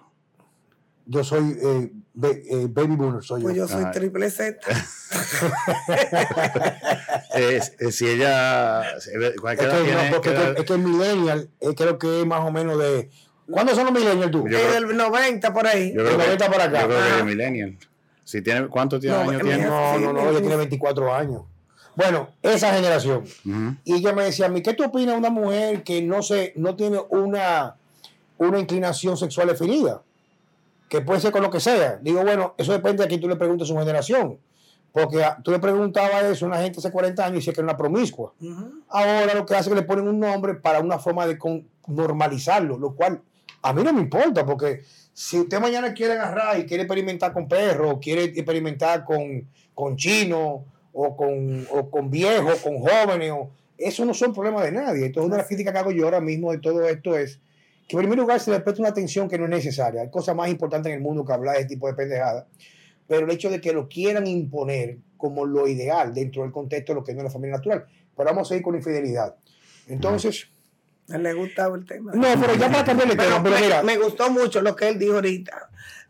Yo soy eh, be- eh, baby boomer, soy yo. Pues yo soy Ajá. triple Z. Si ella. ¿cuál Es que, no, tiene? porque ¿Qué es que- es que el millennial eh, creo que es más o menos de... ¿Cuándo son los millennials tú? Creo- del 90 por ahí. Yo creo que, 90 para acá. yo creo que Ajá. es millennial. Si tiene, ¿Cuántos tiene- No, años tiene? No, no, no, ella tiene 24 años. Bueno, esa generación. Y ella me decía a mí, ¿qué tú opinas de una mujer que no, se, no tiene una, una inclinación sexual definida? Que puede ser con lo que sea. Digo, bueno, eso depende de a quién tú le preguntes su generación. Porque a- tú le preguntabas eso a una gente hace 40 años y decía que era una promiscua. Ahora lo que hace es que le ponen un nombre para una forma de con- normalizarlo, lo cual a mí no me importa, porque si usted mañana quiere agarrar y quiere experimentar con perros, o quiere experimentar con, con chinos, o con, o con viejos, con jóvenes, o, eso no son problemas de nadie. Entonces, una de las críticas que hago yo ahora mismo de todo esto es que, en primer lugar, se le presta una atención que no es necesaria. Hay cosas más importantes en el mundo que hablar de este tipo de pendejadas. Pero el hecho de que lo quieran imponer como lo ideal dentro del contexto de lo que no es la familia natural. Pero vamos a ir con infidelidad. Entonces, él le gustaba el tema. no, pero ya para cambiar el tema, pero me, mira, me gustó mucho lo que él dijo ahorita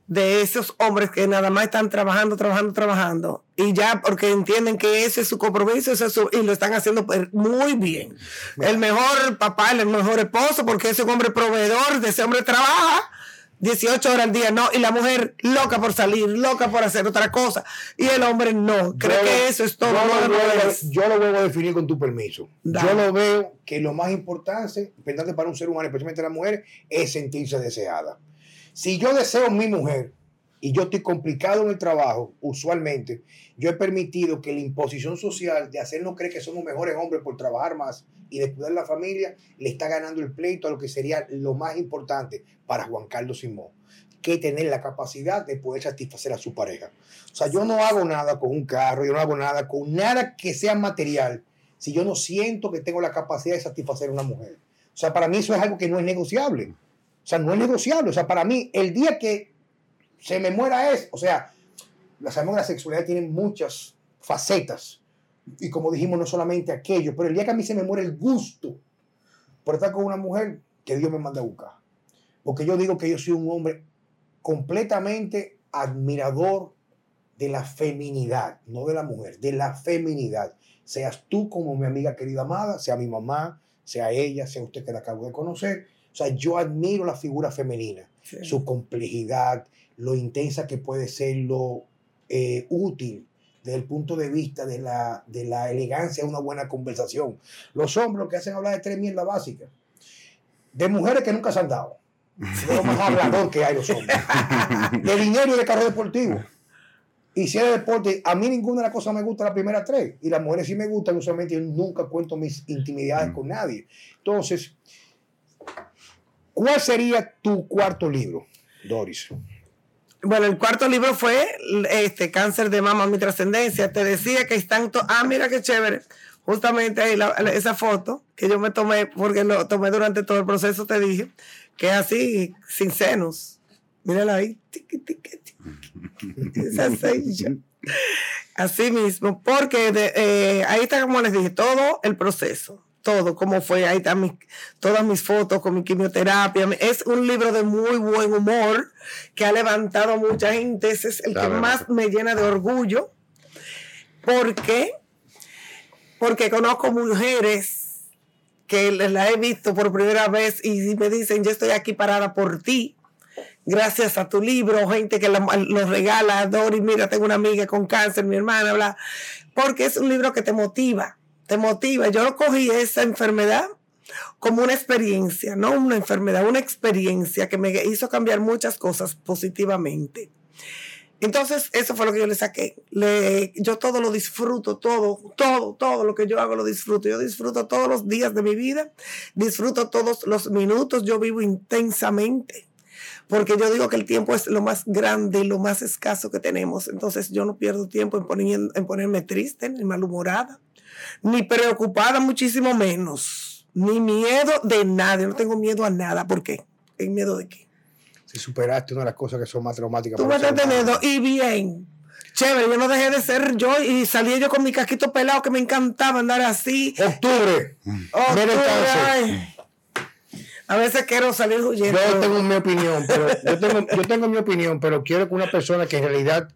de esos hombres que nada más están trabajando, trabajando, trabajando y ya porque entienden que ese es su compromiso ese es su- y lo están haciendo muy bien. Mira. El mejor papá, el mejor esposo porque ese hombre proveedor, de ese hombre trabaja 18 horas al día, no, y la mujer loca por salir, loca por hacer otra cosa y el hombre no, cree yo que lo- eso es todo. Yo, no, lo yo vuelvo a definir con tu permiso. Dale. Yo lo veo que lo más importante, importante para un ser humano, especialmente la mujer, es sentirse deseada. Si yo deseo mi mujer y yo estoy complicado en el trabajo, usualmente, yo he permitido que la imposición social de hacernos creer que somos mejores hombres por trabajar más y descuidar la familia, le está ganando el pleito a lo que sería lo más importante para Juan Carlos Simón, que tener la capacidad de poder satisfacer a su pareja. O sea, yo no hago nada con un carro, yo no hago nada con nada que sea material si yo no siento que tengo la capacidad de satisfacer a una mujer. O sea, para mí eso es algo que no es negociable. O sea, no es negociable. O sea, para mí, el día que se me muera es, o sea, sabemos que la sexualidad tiene muchas facetas. Y como dijimos, no solamente aquello, pero el día que a mí se me muere el gusto por estar con una mujer, que Dios me manda a buscar. Porque yo digo que yo soy un hombre completamente admirador de la feminidad, no de la mujer, de la feminidad. Seas tú como mi amiga querida amada, sea mi mamá, sea ella, sea usted que la acabo de conocer. O sea, yo admiro la figura femenina, Sí. su complejidad, lo intensa que puede ser, lo eh, útil desde el punto de vista de la, de la elegancia de una buena conversación. Los hombres lo que hacen hablar de tres mierdas básicas. De mujeres que nunca se han dado. De lo más hablador que hay los hombres. De dinero y de carro deportivo. Y si es de deporte, a mí ninguna de las cosas me gusta las primeras tres. Y las mujeres sí me gustan, usualmente yo nunca cuento mis intimidades Mm. con nadie. Entonces, ¿cuál sería tu cuarto libro, Doris? Bueno, el cuarto libro fue este Cáncer de mama, mi trascendencia. Te decía que están... ah, mira qué chévere. Justamente ahí esa foto que yo me tomé, porque lo tomé durante todo el proceso, te dije, que es así, sin senos. Mírala ahí. Tiqui, tiqui. Esa yo. Así mismo, porque eh, ahí está, como les dije, todo el proceso, todo, cómo fue, ahí están mis- todas mis fotos con mi quimioterapia. Es un libro de muy buen humor que ha levantado a mucha gente, ese es el La que más me llena de orgullo, porque, porque conozco mujeres que las he visto por primera vez y me dicen, yo estoy aquí parada por ti, gracias a tu libro, gente que lo, lo regala, Dori, mira, tengo una amiga con cáncer, mi hermana, bla, porque es un libro que te motiva, te motiva. Yo lo cogí esa enfermedad como una experiencia, no una enfermedad, una experiencia que me hizo cambiar muchas cosas positivamente. Entonces, eso fue lo que yo le saqué. Yo todo lo disfruto, todo, todo, todo lo que yo hago lo disfruto. Yo disfruto todos los días de mi vida, disfruto todos los minutos, yo vivo intensamente porque yo digo que el tiempo es lo más grande y lo más escaso que tenemos. Entonces yo no pierdo tiempo en, en ponerme triste, ni malhumorada, ni preocupada, muchísimo menos, ni miedo de nada. no tengo miedo a nada. ¿Por qué? ¿En miedo de qué? Si superaste una de las cosas que son más traumáticas. Tú me estás teniendo y bien. Chévere, yo no dejé de ser yo y salí yo con mi casquito pelado que me encantaba andar así. Octubre. Octubre. A veces quiero salir huyendo. Yo tengo mi opinión, pero yo tengo, mi opinión, pero quiero que una persona que en realidad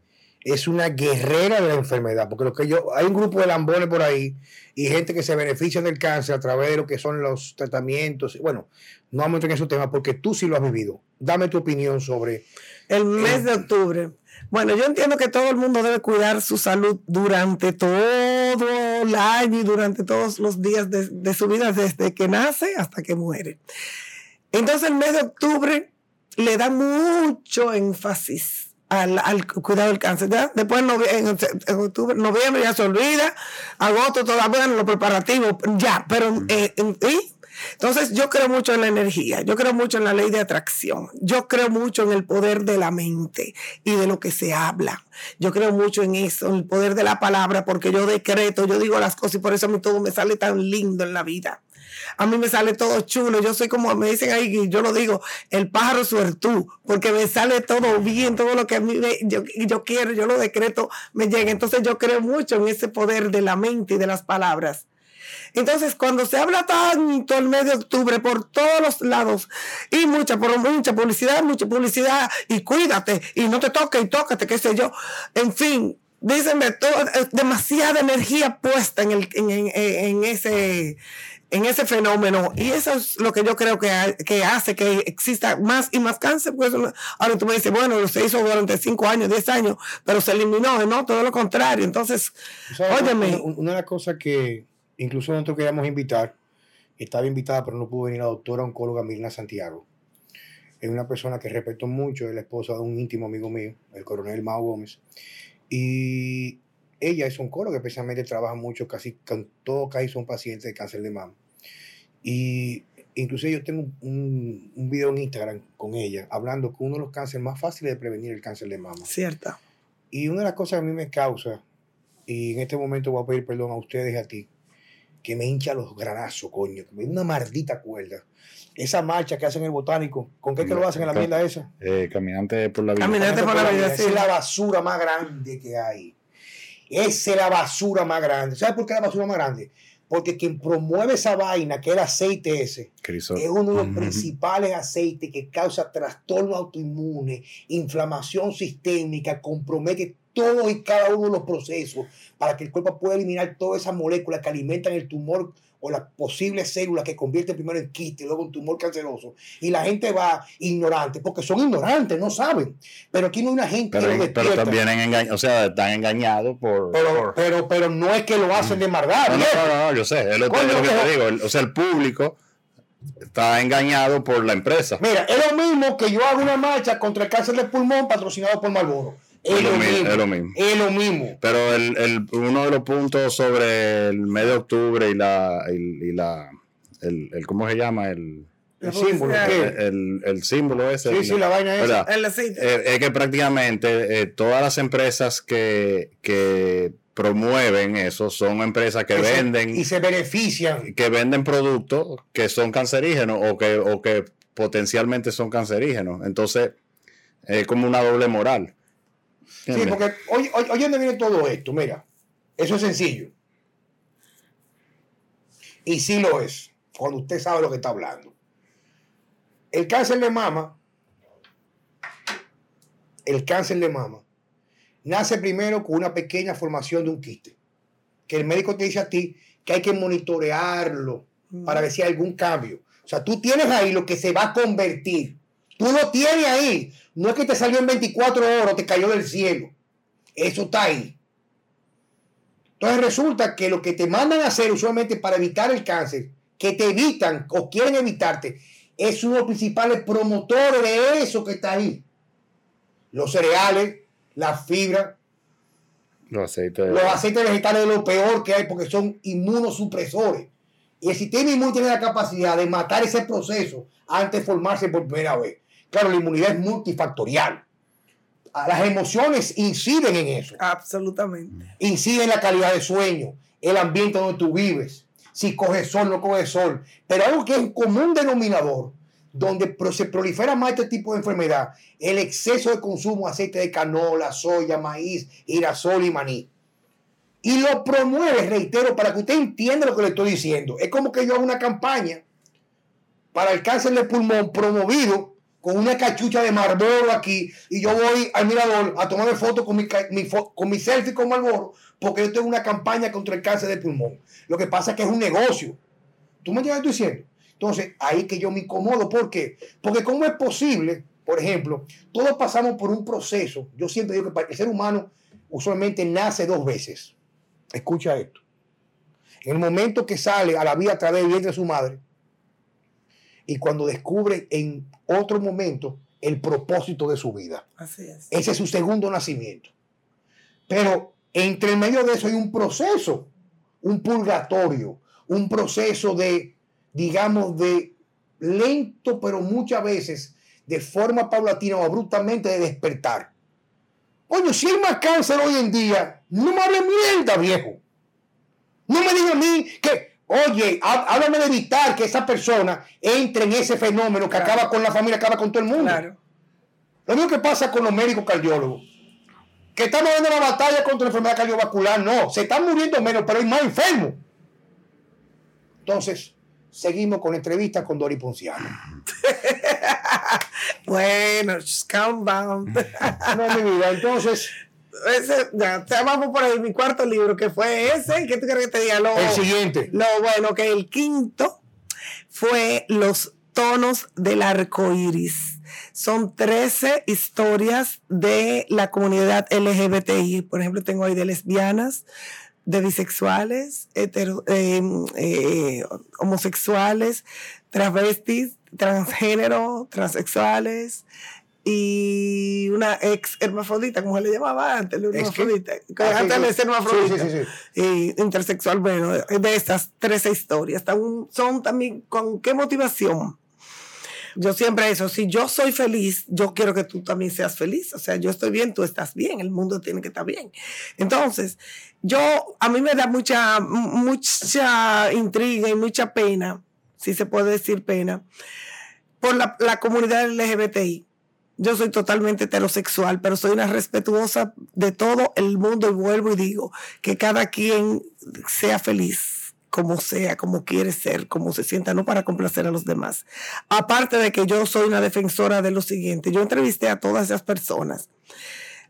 es una guerrera de la enfermedad, porque lo que yo hay un grupo de lambones por ahí y gente que se beneficia del cáncer a través de lo que son los tratamientos. Bueno, no vamos a entrar en ese tema porque tú sí lo has vivido. Dame tu opinión sobre el mes de octubre. Bueno, yo entiendo que todo el mundo debe cuidar su salud durante todo el año y durante todos los días de, su vida, desde que nace hasta que muere. Entonces el mes de octubre le da mucho énfasis al, cuidado del cáncer. Después en, octubre, noviembre ya se olvida, agosto todavía en los preparativos, ya, pero eh, entonces yo creo mucho en la energía, yo creo mucho en la ley de atracción, yo creo mucho en el poder de la mente y de lo que se habla. Yo creo mucho en eso, en el poder de la palabra, porque yo decreto, yo digo las cosas y por eso a mí todo me sale tan lindo en la vida. A mí me sale todo chulo, yo soy como me dicen ahí, yo lo digo, el pájaro suertú, porque me sale todo bien, todo lo que a mí yo, yo quiero, yo lo decreto, me llega. Entonces yo creo mucho en ese poder de la mente y de las palabras. Entonces, cuando se habla tanto el mes de octubre por todos los lados y mucha, por mucha publicidad, mucha publicidad, y cuídate, y no te toques, y tócate, qué sé yo, en fin, dicen demasiada energía puesta en, el, en, ese en ese fenómeno. Y eso es lo que yo creo que, que hace que exista más y más cáncer. Pues, ahora tú me dices, bueno, se hizo durante 5 años, 10 años, pero se eliminó, no, todo lo contrario. Entonces, óyeme. Una de las cosas que, Incluso nosotros queríamos invitar, estaba invitada, pero no pudo venir la doctora oncóloga Mirna Santiago. Es una persona que respeto mucho, es la esposa de un íntimo amigo mío, el coronel Mao Gómez. Y ella es oncóloga, especialmente trabaja mucho, casi con todo casi son pacientes de cáncer de mama. Y incluso yo tengo un, un, video en Instagram con ella, hablando que uno de los cánceres más fáciles de prevenir el cáncer de mama. Cierta. Y una de las cosas que a mí me causa, y en este momento voy a pedir perdón a ustedes y a ti, que me hincha los granazos, coño, que me una maldita cuerda. Esa marcha que hacen el botánico, ¿con qué que lo hacen en la mierda esa? Eh, caminante por la vida. Caminante por la vida, Esa es la basura más grande que hay. Esa es la basura más grande. ¿Sabes por qué es la basura más grande? Porque quien promueve esa vaina, que es el aceite ese, es uno de los principales aceites que causa trastorno autoinmune, inflamación sistémica, compromete todos y cada uno de los procesos para que el cuerpo pueda eliminar todas esas moléculas que alimentan el tumor o las posibles células que convierten primero en quiste y luego en tumor canceroso. Y la gente va ignorante, porque son ignorantes, no saben. Pero aquí no hay una gente pero, que Pero también o sea, están engañados por pero, pero, pero, no es que lo hacen de maldad. No, no, no, yo sé, es lo, que te digo. O sea, el público está engañado por la empresa. Mira, es lo mismo que yo hago una marcha contra el cáncer de pulmón patrocinado por Marlboro. Es, lo, mismo, es lo mismo. Pero el, el, uno de los puntos sobre el mes de octubre y la, y, la el, el, ¿cómo se llama? El, el símbolo, el, el, símbolo ese. Sí, sí, la vaina esa. Eh, es que prácticamente eh, todas las empresas que, que promueven eso son empresas que, venden y se benefician. que venden productos que son cancerígenos o que, o que potencialmente son cancerígenos. Entonces es como una doble moral Sí, porque hoy, hoy, hoy dónde viene todo esto, mira, eso es sencillo. Y sí lo es, cuando usted sabe lo que está hablando. El cáncer de mama, el cáncer de mama, nace primero con una pequeña formación de un quiste, que el médico te dice a ti que hay que monitorearlo para ver si hay algún cambio. O sea, tú tienes ahí lo que se va a convertir. Tú lo tienes ahí. No es que te salió en 24 horas, te cayó del cielo. Eso está ahí. Entonces resulta que lo que te mandan a hacer usualmente para evitar el cáncer, que te evitan o quieren evitarte, es uno de los principales promotores de eso que está ahí. Los cereales, la fibra, Los aceites. los aceites vegetales es lo peor que hay porque son inmunosupresores. Y el sistema inmune tiene la capacidad de matar ese proceso antes de formarse por primera vez. Claro, la inmunidad es multifactorial. Ah, Las emociones inciden en eso. Absolutamente. incide en la calidad de sueño, el ambiente donde tú vives, si coges sol, no coges sol. Pero algo que es un común denominador, donde se prolifera más este tipo de enfermedad, el exceso de consumo de aceite de canola, soya, maíz, girasol y maní. Y lo promueve, reitero, para que usted entienda lo que le estoy diciendo. Es como que yo hago una campaña para el cáncer de pulmón promovido con una cachucha de Marlboro aquí y yo voy al mirador a tomarme fotos con mi, mi con mi selfie con Marlboro porque yo tengo una campaña contra el cáncer de pulmón. Lo que pasa es que es un negocio. ¿Tú me estoy diciendo? Entonces, ahí que yo me incomodo. ¿Por qué? Porque ¿cómo es posible, por ejemplo, todos pasamos por un proceso? Yo siempre digo que el ser humano usualmente nace dos veces. Escucha esto. En el momento que sale a la vida a través del vientre de su madre, y cuando descubre en otro momento el propósito de su vida. Así es. Ese es su segundo nacimiento. Pero entre medio de eso hay un proceso, un purgatorio, un proceso de, digamos, de lento, pero muchas veces de forma paulatina o abruptamente de despertar. Coño, si hay más cáncer hoy en día, no me hable mierda, viejo. No me diga a mí que, oye, há- háblame de evitar que esa persona entre en ese fenómeno que Claro. acaba con la familia, acaba con todo el mundo. Claro. Lo mismo que pasa con los médicos cardiólogos. Que estamos dando la batalla contra la enfermedad cardiovascular. No, se están muriendo menos, pero hay más enfermos. Entonces, seguimos con la entrevista con Dori Ponciano. Bueno, calm down. No, mi vida. Entonces, Ese, ya, ya vamos por ahí, mi cuarto libro, que fue ese. ¿Qué tú quieres que te diga? Lo, el siguiente. lo bueno, que el quinto fue Los tonos del arco iris. Son 13 historias de la comunidad LGBTI. Por ejemplo, tengo ahí de lesbianas, de bisexuales, hetero- eh, eh, homosexuales, travestis, transgénero, transexuales y una ex hermafrodita, como se le llamaba antes, la hermafrodita. que Ah, sí, antes de ser hermafrodita Sí, sí, sí, y intersexual, bueno, de estas 13 historias. Son también con qué motivación. Yo siempre eso, si yo soy feliz, yo quiero que tú también seas feliz. O sea, yo estoy bien, tú estás bien, el mundo tiene que estar bien. Entonces, yo, a mí me da mucha, mucha intriga y mucha pena, si se puede decir pena, por la, la comunidad LGBTI. Yo soy totalmente heterosexual, pero soy una respetuosa de todo el mundo y vuelvo y digo que cada quien sea feliz como sea, como quiere ser, como se sienta, no para complacer a los demás. Aparte de que yo soy una defensora de lo siguiente, yo entrevisté a todas esas personas.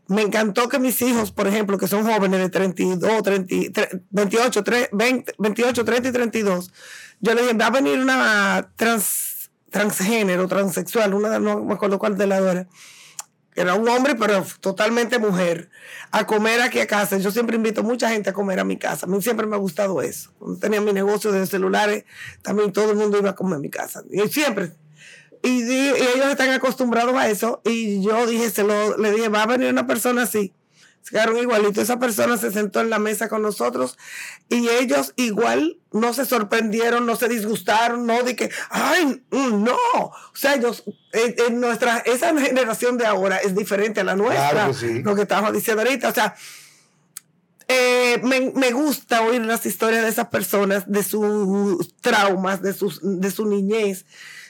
Me encantó que mis hijos, por ejemplo, que son jóvenes de 32, 30, 28, 3, 20, 28, 30 y 32, yo le dije, va a venir una trans, transgénero, transexual, una, no me acuerdo cuál de la era, era un hombre, pero totalmente mujer, a comer aquí a casa. Yo siempre invito mucha gente a comer a mi casa. A mí siempre me ha gustado eso. Cuando tenía mi negocio de celulares, también todo el mundo iba a comer a mi casa. Y siempre. Y, y ellos están acostumbrados a eso. Y yo dije, se lo, le dije, va a venir una persona así. Se quedaron igualitos. Esa persona se sentó en la mesa con nosotros y ellos igual no se sorprendieron, no se disgustaron, no de que, ay, mm, no. O sea, ellos, eh, eh, nuestra, esa generación de ahora es diferente a la nuestra. Claro que sí. Lo que estábamos diciendo ahorita. O sea, eh, me, me gusta oír las historias de esas personas, de sus traumas, de, sus, de su niñez,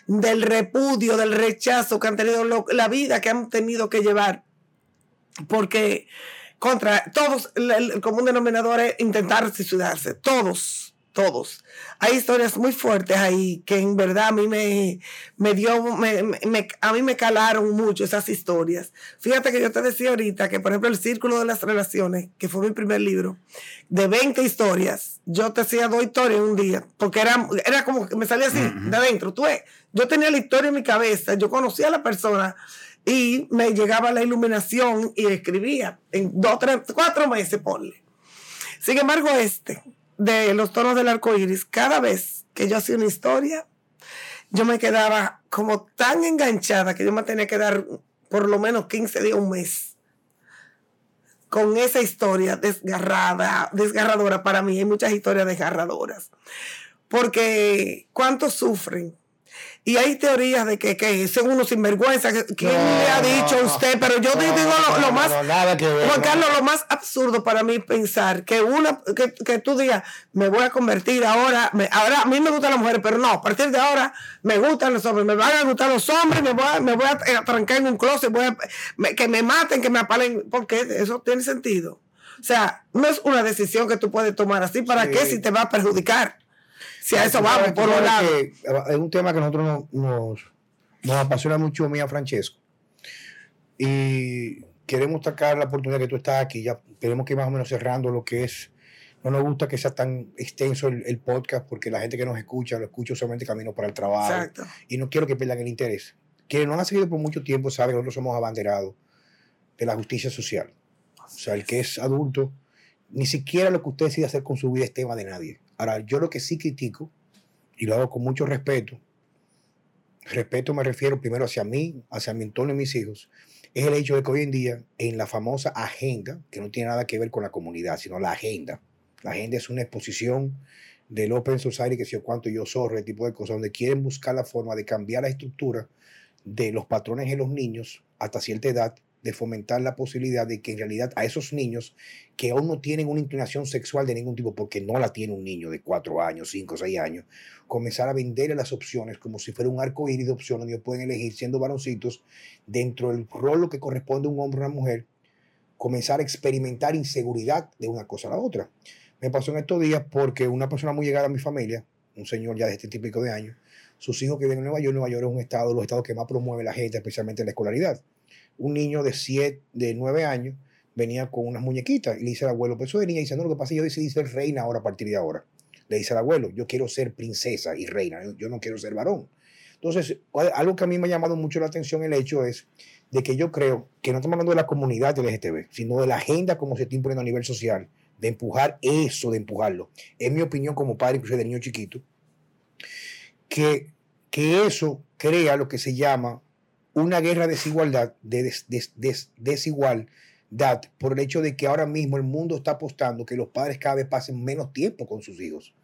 del repudio, del rechazo que han tenido, lo- la vida que han tenido que llevar. Porque contra todos, el, común denominador es intentar suicidarse. Todos, todos. Hay historias muy fuertes ahí que en verdad a mí me, me dio, me, me- a mí me calaron mucho esas historias. Fíjate que yo te decía ahorita que, por ejemplo, El Círculo de las Relaciones, que fue mi primer libro, de 20 historias, yo te hacía dos historias en un día, porque era, era como que me salía así, de adentro. Tú ves, yo tenía la historia en mi cabeza, yo conocía a la persona y me llegaba la iluminación y escribía en dos, tres, cuatro meses, ponle. Sin embargo, este, de los tonos del arco iris, cada vez que yo hacía una historia, yo me quedaba como tan enganchada que yo me tenía que dar por lo menos 15 días, un mes, con esa historia desgarrada, desgarradora para mí. Hay muchas historias desgarradoras. Porque ¿cuántos sufren? Y hay teorías de que, que son unos sinvergüenza. ¿Quién le ha dicho a usted? Pero yo digo lo, más. Juan Carlos, lo más absurdo para mí pensar que una que, que tú digas, me voy a convertir ahora. ahora a mí me gustan las mujeres, pero no, a partir de ahora me gustan los hombres. Me van a gustar los hombres, me voy a, me voy a trancar en un closet, voy a, que me maten, que me apalen. Porque eso tiene sentido. O sea, no es una decisión que tú puedes tomar así. ¿Para qué si te va a perjudicar? Si a eso vamos, por un lado. Es un tema que a nosotros nos, nos, apasiona mucho, mía Francesco. Y queremos sacar la oportunidad que tú estás aquí. Ya tenemos que ir más o menos cerrando lo que es. No nos gusta que sea tan extenso el, podcast porque la gente que nos escucha lo escucha solamente camino para el trabajo. Exacto. Y no quiero que pierdan el interés. Quienes nos han seguido por mucho tiempo saben que nosotros somos abanderados de la justicia social. O sea, el que es adulto, ni siquiera lo que usted decide hacer con su vida es tema de nadie. Ahora, yo lo que sí critico, y lo hago con mucho respeto, respeto me refiero primero hacia mí, hacia mi entorno y mis hijos, es el hecho de que hoy en día, en la famosa agenda, que no tiene nada que ver con la comunidad, sino la agenda, la agenda es una exposición del Open Society, que sé yo cuánto yo zorro, ese tipo de cosas, donde quieren buscar la forma de cambiar la estructura de los patrones en los niños hasta cierta edad de fomentar la posibilidad de que en realidad a esos niños que aún no tienen una inclinación sexual de ningún tipo, porque no la tiene un niño de cuatro años, cinco, seis años, comenzar a venderle las opciones como si fuera un arco iris de opciones ellos pueden elegir siendo varoncitos dentro del rol que corresponde a un hombre o una mujer, comenzar a experimentar inseguridad de una cosa a la otra. Me pasó en estos días porque una persona muy llegada a mi familia, un señor ya de este típico de años, sus hijos que viven en Nueva York, Nueva York es un estado los estados que más promueve la gente, especialmente la escolaridad un niño de 7, de 9 años venía con unas muñequitas y le dice al abuelo, pues eso de niña, dice, no, lo que pasa es que yo decidí ser reina ahora a partir de ahora. Le dice al abuelo, yo quiero ser princesa y reina, yo no quiero ser varón. Entonces, algo que a mí me ha llamado mucho la atención el hecho es de que yo creo que no estamos hablando de la comunidad LGTB, sino de la agenda como se está imponiendo a nivel social, de empujar eso, de empujarlo. Es mi opinión como padre, incluso de niño chiquito, que, que eso crea lo que se llama una guerra de desigualdad, de desigualdad por el hecho de que ahora mismo el mundo está apostando que los padres cada vez pasen menos tiempo con sus hijos.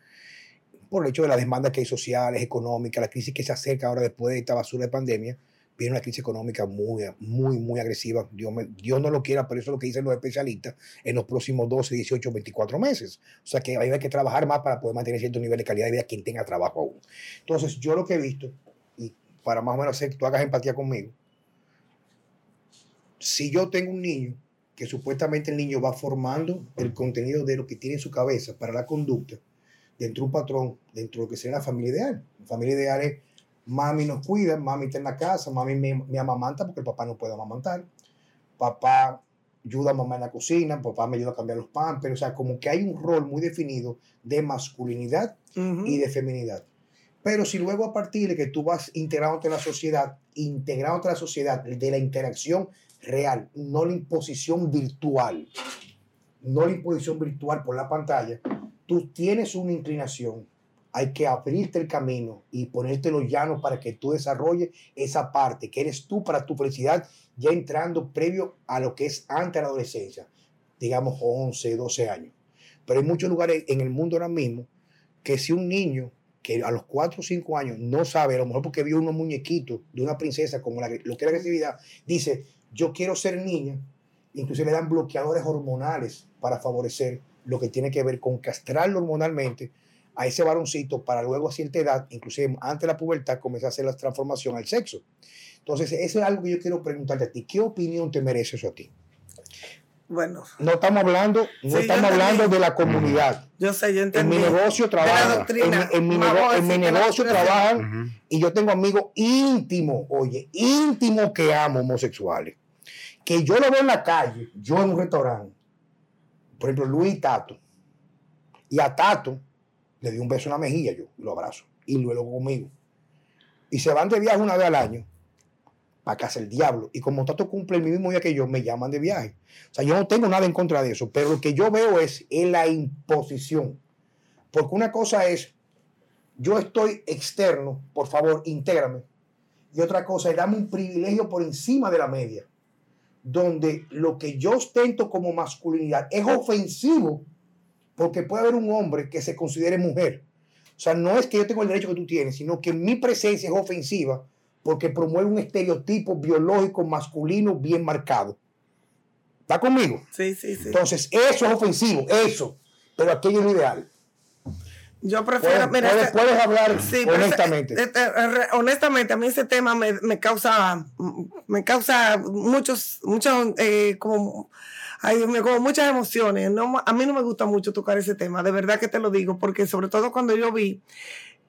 Por el hecho de las demandas que hay sociales, económicas, la crisis que se acerca ahora después de esta basura de pandemia, viene una crisis económica muy, muy, muy agresiva. Dios, Dios, no lo quiera, pero eso es lo que dicen los especialistas en los próximos 12, 18, 24 meses. O sea que hay que trabajar más para poder mantener cierto nivel de calidad de vida quien tenga trabajo aún. Entonces, yo lo que he visto para más o menos hacer que tú hagas empatía conmigo. Si yo tengo un niño que supuestamente el niño va formando el contenido de lo que tiene en su cabeza para la conducta, dentro de un patrón, dentro de lo que sería la familia ideal. La familia ideal es mami nos cuida, mami está en la casa, mami me, amamanta porque el papá no puede amamantar, papá ayuda a mamá en la cocina, papá me ayuda a cambiar los pampers, o sea, como que hay un rol muy definido de masculinidad y de feminidad. Pero si luego a partir de que tú vas integrándote en la sociedad, integrándote en la sociedad de la interacción real, no la imposición virtual, no la imposición virtual por la pantalla, tú tienes una inclinación, hay que abrirte el camino y ponerte los llanos para que tú desarrolles esa parte que eres tú para tu felicidad, ya entrando previo a lo que es antes de la adolescencia, digamos 11, 12 años. Pero hay muchos lugares en el mundo ahora mismo que si un niño que a los 4 o 5 años no sabe, a lo mejor porque vio unos muñequitos de una princesa como la, lo que es la agresividad, dice, yo quiero ser niña, incluso le dan bloqueadores hormonales para favorecer lo que tiene que ver con castrarlo hormonalmente a ese varoncito para luego a cierta edad, inclusive antes de la pubertad, comenzar a hacer la transformación al sexo. Entonces, eso es algo que yo quiero preguntarte a ti. ¿Qué opinión te merece eso a ti? Bueno. No estamos hablando, no estamos hablando de la comunidad. Yo sé, yo entendí. En mi negocio trabajan. En, mi, negocio trabajan y yo tengo amigos íntimos, oye, íntimos que amo homosexuales. Que yo lo veo en la calle, yo en un restaurante. Por ejemplo, Luis Tato. Y a Tato le di un beso en la mejilla, yo lo abrazo. Y luego conmigo. Y se van de viaje una vez al año para casa el diablo. Y como Tato cumple el mismo día que yo, me llaman de viaje. O sea, yo no tengo nada en contra de eso, pero lo que yo veo es la imposición. Porque una cosa es, yo estoy externo, por favor, intégrame. Y otra cosa es, dame un privilegio por encima de la media. donde lo que yo ostento como masculinidad es ofensivo porque puede haber un hombre que se considere mujer. O sea, no es que yo tengo el derecho que tú tienes, sino que mi presencia es ofensiva porque promueve un estereotipo biológico masculino bien marcado. ¿Está conmigo? Sí, sí, sí. Entonces, eso es ofensivo, eso. Pero aquello es lo ideal. Yo prefiero. Puedes, puedes, este- puedes hablar Sí, pero honestamente. este, re- honestamente, a mí ese tema me, me causa, me causa muchos, muchos, eh, como, ay Dios mío, como muchas emociones. No, a mí no me gusta mucho tocar ese tema, de verdad que te lo digo, porque sobre todo cuando yo vi,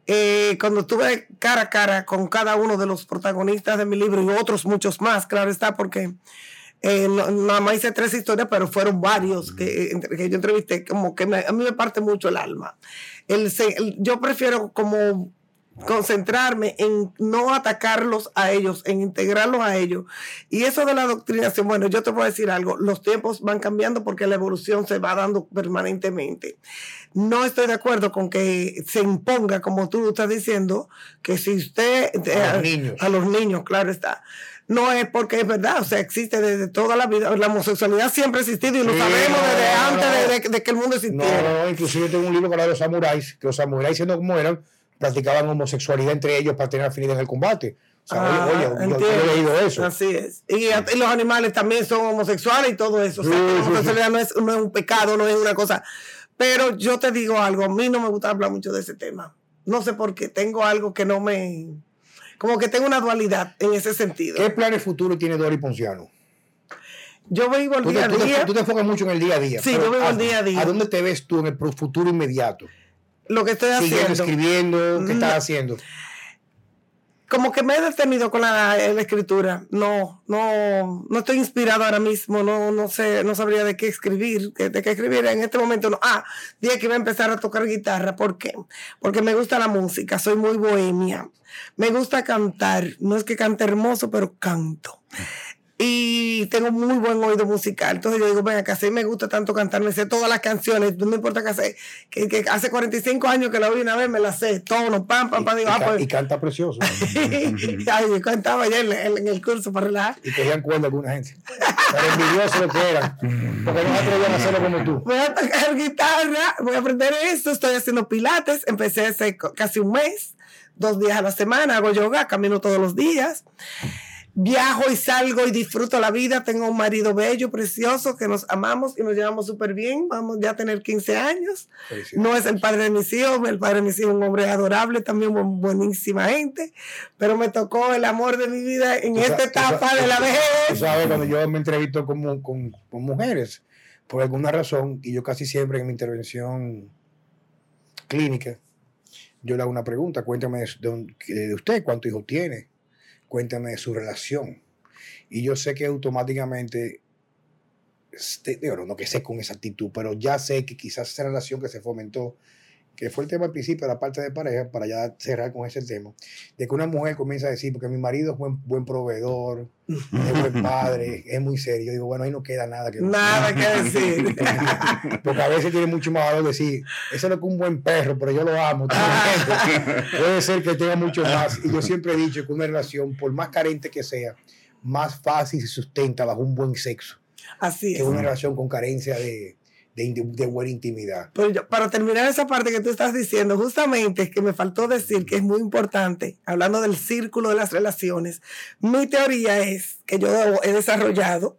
eh, cuando estuve cara a cara con cada uno de los protagonistas de mi libro y otros muchos más, claro está, porque eh, no- nada más hice tres historias, pero fueron varios que, que yo entrevisté, como que me- a mí me parte mucho el alma. El, yo prefiero como concentrarme en no atacarlos a ellos, en integrarlos a ellos. Y eso de la adoctrinación, bueno, yo te voy a decir algo, los tiempos van cambiando porque la evolución se va dando permanentemente. No estoy de acuerdo con que se imponga, como tú estás diciendo, que si usted... A los niños. A los niños, claro está. No es porque es verdad, o sea, existe desde toda la vida. La homosexualidad siempre ha existido y lo Sí, sabemos no, desde no, antes no. de, de- de que el mundo No, existiera. no, no, inclusive tengo un libro que habla de los samuráis, que los samuráis siendo como eran, practicaban homosexualidad entre ellos para tener afinidad en el combate. O sea, Ah, oye, oye, yo- he leído eso. Así es. Y, y los animales también son homosexuales y todo eso. O sea, Sí, que la homosexualidad no es, no es un pecado, no es una cosa. Pero yo te digo algo, a mí no me gusta hablar mucho de ese tema. No sé por qué, tengo algo que no me... Como que tengo una dualidad en ese sentido. ¿Qué planes futuros tiene Dori Ponciano? Yo vivo el Tú día a tú te- día. tú te enfocas mucho en el día a día. Sí, yo vivo el ¿a- día a día. ¿A dónde te ves tú en el futuro inmediato? Lo que estoy Siguiendo haciendo. escribiendo, ¿qué No. estás haciendo? Como que me he detenido con la, la escritura. No, no, no estoy inspirado ahora mismo. No, no sé, no sabría de qué escribir, de, de qué escribir en este momento. No. Ah, dije que iba a empezar a tocar guitarra. ¿Por qué? Porque me gusta la música. Soy muy bohemia. Me gusta cantar. No es que cante hermoso, pero canto. Y tengo muy buen oído musical. Entonces yo digo, venga, que así me gusta tanto cantar, me sé todas las canciones, no me importa que sé, que, que hace 45 años que la oí una vez, me la sé, tono, pam, pam, pam, digo, y, ah, ca- pues, y canta precioso. Ay, yo cantaba ayer en, en- en el curso para relajar. y cogían cuerda alguna gente. Pero envidiosos lo que eran. Porque no atrevían a hacerlo como tú. Voy a tocar guitarra, voy a aprender esto, estoy haciendo pilates, empecé hace casi un mes, dos días a la semana, hago yoga, camino todos los días. Viajo y salgo y disfruto la vida. Tengo un marido bello, precioso, que nos amamos y nos llevamos súper bien. Vamos ya a tener 15 años. No es el padre de mis hijos, el padre de mis hijos es un hombre adorable, también bu- buenísima gente, pero me tocó el amor de mi vida en esta etapa de la Tú vejez. sabes, cuando yo me entrevisto con, con, con mujeres, por alguna razón, y yo casi siempre en mi intervención clínica, yo le hago una pregunta, cuéntame de, de- de usted, cuántos hijos tiene, cuéntame de su relación. Y yo sé que automáticamente, este, no que sé con esa actitud, pero ya sé que quizás esa relación que se fomentó, que fue el tema al principio, la parte de pareja, para ya cerrar con ese tema, de que una mujer comienza a decir, porque mi marido es buen, buen proveedor, es buen padre, es muy serio. Yo digo, bueno, ahí no queda nada que Nada que decir. Porque a veces tiene mucho más valor decir, ese no es un buen perro, pero yo lo amo. ¿tú me entiendes? Puede ser que tenga mucho más. Y yo siempre he dicho que una relación, por más carente que sea, más fácil se sustenta bajo un buen sexo Así que es. una relación con carencia de, de, de buena intimidad. Pero para terminar esa parte que tú estás diciendo, justamente que me faltó decir que es muy importante, hablando del círculo de las relaciones, mi teoría es que yo he desarrollado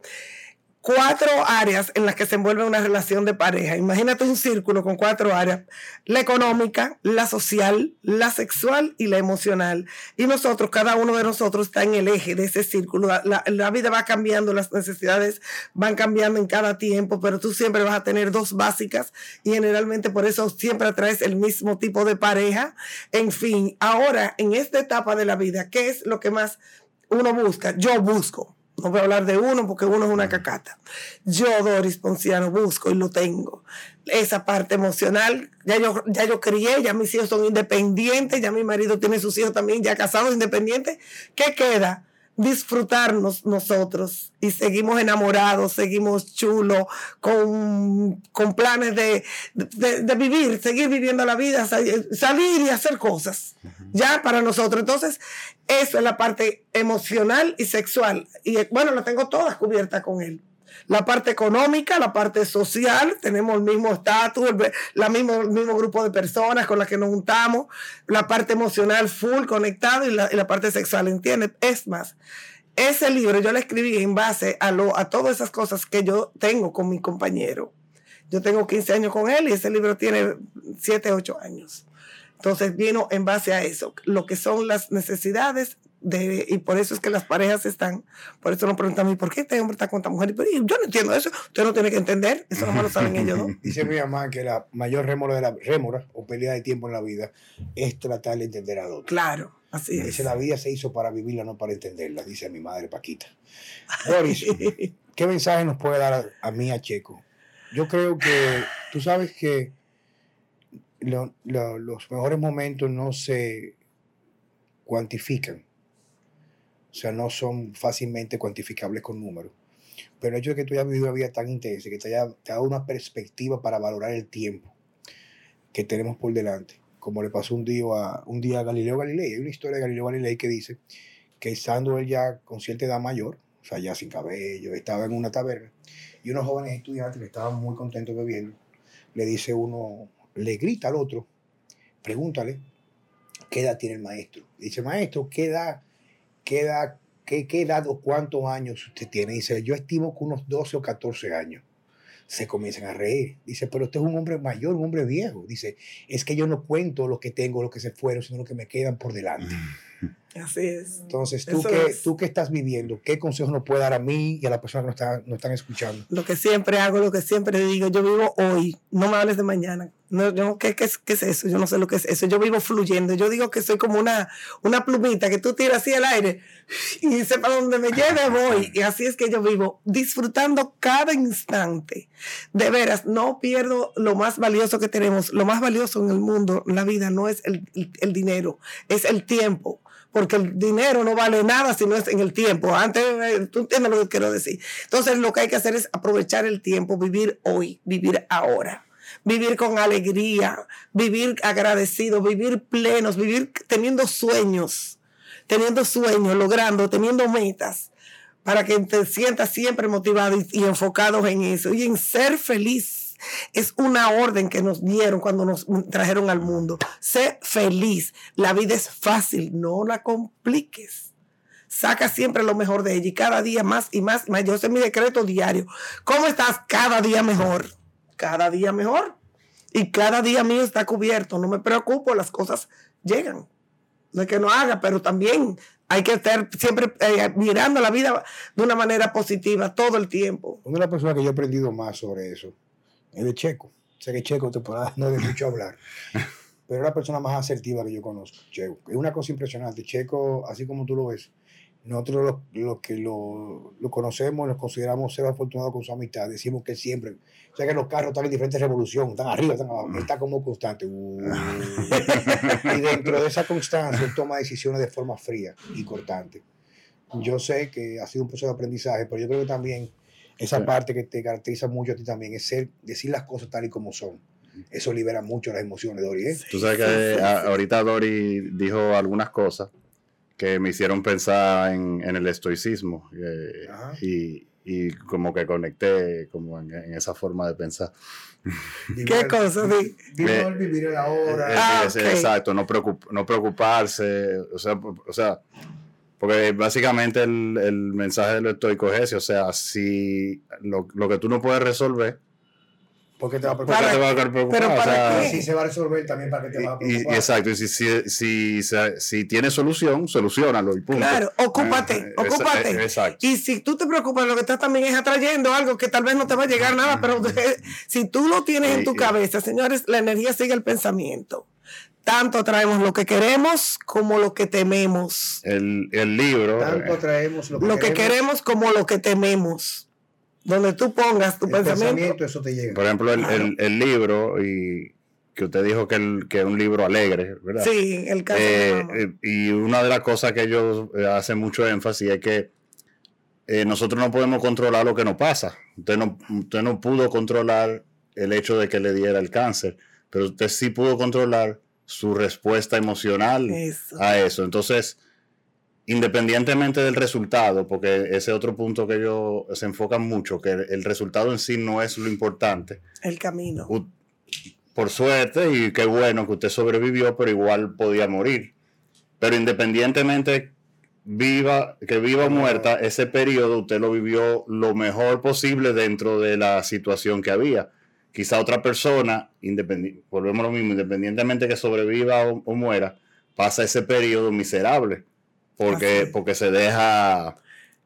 cuatro áreas en las que se envuelve una relación de pareja. Imagínate un círculo con cuatro áreas, la económica, la social, la sexual y la emocional. Y nosotros, cada uno de nosotros está en el eje de ese círculo. La, vida va cambiando, las necesidades van cambiando en cada tiempo, pero tú siempre vas a tener dos básicas y generalmente por eso siempre atraes el mismo tipo de pareja. En fin, ahora en esta etapa de la vida, ¿qué es lo que más uno busca? Yo busco. No voy a hablar de uno porque uno es una cacata. Yo, Doris Ponciano, busco y lo tengo. Esa parte emocional, ya yo, ya yo crié, ya mis hijos son independientes, ya mi marido tiene sus hijos también, ya casados, independientes. ¿Qué queda? Disfrutarnos nosotros y seguimos enamorados, seguimos chulos, con, con planes de, de, de vivir, seguir viviendo la vida, salir y hacer cosas, ya para nosotros. Entonces, eso es la parte emocional y sexual. Y bueno, la tengo todas cubiertas con él la parte económica, la parte social, tenemos el mismo estatus, el, mismo, mismo grupo de personas con las que nos juntamos, la parte emocional full conectado y la, la parte sexual, ¿entiendes? Es más, ese libro yo lo escribí en base a, lo, a todas esas cosas que yo tengo con mi compañero. Yo tengo 15 años con él y ese libro tiene 7, 8 años. Entonces vino en base a eso, lo que son las necesidades y por eso es que las parejas están, por eso nos preguntan a mí, ¿por qué este hombre está con esta mujer? Y yo no entiendo eso, usted no tiene que entender, eso no lo saben ellos dos. Dice mi mamá que la mayor rémora de la rémora o pelea de tiempo en la vida es tratar de entender a otro. Claro, así es. Dice, la vida se hizo para vivirla, no para entenderla, dice mi madre Paquita. Boris, ¿qué mensaje nos puede dar a, mí, a Checo? Yo creo que, tú sabes que los mejores momentos no se cuantifican o sea, no son fácilmente cuantificables con números. Pero el hecho de que tú hayas vivido una vida tan intensa, que te haya dado una perspectiva para valorar el tiempo que tenemos por delante, como le pasó un día a, un día a Galileo Galilei. Hay una historia de Galileo Galilei que dice que estando él ya con cierta edad mayor, o sea, ya sin cabello, estaba en una taberna, y unos jóvenes estudiantes que estaban muy contentos bebiendo, le dice uno, le grita al otro, pregúntale, ¿qué edad tiene el maestro? Dice, maestro, ¿qué edad ¿qué edad, qué, qué edad o cuántos años usted tiene? Dice, yo estimo que unos 12 o 14 años. Se comienzan a reír. Dice, pero usted es un hombre mayor, un hombre viejo. Dice, es que yo no cuento lo que tengo, lo que se fueron, sino lo que me quedan por delante. Así es. Entonces, tú que, tú que estás viviendo, ¿qué consejos nos puede dar a mí y a las personas que nos, están escuchando? Lo que siempre hago, lo que siempre digo, yo vivo hoy, no me hables de mañana. No, ¿qué, qué, es, ¿Qué es eso? Yo no sé lo que es eso. Yo vivo fluyendo. Yo digo que soy como una, una plumita que tú tiras así al aire y sepa dónde me lleve, voy. Y así es que yo vivo, disfrutando cada instante. De veras, no pierdo lo más valioso que tenemos. Lo más valioso en el mundo, en la vida, no es el, el dinero, es el tiempo porque el dinero no vale nada si no es en el tiempo. Antes, eh, tú entiendes lo que quiero decir. Entonces, lo que hay que hacer es aprovechar el tiempo, vivir hoy, vivir ahora, vivir con alegría, vivir agradecido, vivir plenos, vivir teniendo sueños, teniendo sueños, logrando, teniendo metas, para que te sientas siempre motivado y, y enfocado en eso y en ser feliz es una orden que nos dieron cuando nos trajeron al mundo. Sé feliz. La vida es fácil, no la compliques. Saca siempre lo mejor de ella y cada día más y más. más. Yo sé mi decreto diario. ¿Cómo estás? Cada día mejor. Cada día mejor. Y cada día mío está cubierto. No me preocupo, las cosas llegan. No es que no haga, pero también hay que estar siempre eh, mirando la vida de una manera positiva todo el tiempo. Una de las personas que yo he aprendido más sobre eso es de Checo. Sé que Checo te puede no de mucho hablar. Pero es la persona más asertiva que yo conozco, Checo. Es una cosa impresionante. Checo, así como tú lo ves, nosotros los, que lo, lo, conocemos, nos consideramos ser afortunados con su amistad. Decimos que siempre, o sea que los carros están en diferentes revoluciones, están arriba, están abajo, está como constante. Uh. y dentro de esa constancia, él toma decisiones de forma fría y cortante. Yo sé que ha sido un proceso de aprendizaje, pero yo creo que también esa parte que te caracteriza mucho a ti también es ser, decir las cosas tal y como son. Eso libera mucho las emociones, Dori. ¿eh? Tú sabes que ahorita Dori dijo algunas cosas que me hicieron pensar en, el estoicismo eh, y, y, como que conecté como en, esa forma de pensar. ¿Qué cosa? Vivir, vivir el ahora. Eh, ah, exacto, no, no preocuparse, o sea, o sea porque básicamente el, el mensaje del estoico es ese, o sea, si lo, lo que tú no puedes resolver, ¿Por qué te va a preocupar? te va a preocupar? Pero para Si se va a resolver, también para qué te va a preocupar. Y, exacto, y si, si, si, si, tiene solución, solucionalo y punto. Claro, ocúpate, eh, ocúpate. exacto. Y si tú te preocupas, lo que estás también es atrayendo algo que tal vez no te va a llegar nada, pero si tú lo tienes en tu cabeza, señores, la energía sigue el pensamiento tanto traemos lo que queremos como lo que tememos. El, el libro. Tanto traemos lo que, lo que queremos. como lo que tememos. Donde tú pongas tu el pensamiento. Eso te llega. Por ejemplo, el, el, el libro y que usted dijo que, el, que es un libro alegre, ¿verdad? Sí, el caso Eh, eh, y una de las cosas que ellos eh, hacen mucho énfasis es que eh, nosotros no podemos controlar lo que nos pasa. Usted no, usted no pudo controlar el hecho de que le diera el cáncer, pero usted sí pudo controlar su respuesta emocional Eso. a eso. Entonces, independientemente del resultado, porque ese otro punto que ellos se enfocan mucho, que el, el resultado en sí no es lo importante. El camino. U- Por suerte, y qué bueno que usted sobrevivió, pero igual podía morir. Pero independientemente viva, que viva o muerta, ese periodo usted lo vivió lo mejor posible dentro de la situación que había. Quizá otra persona, independi- volvemos a lo mismo, independientemente que sobreviva o, o muera, pasa ese periodo miserable. Porque, porque se deja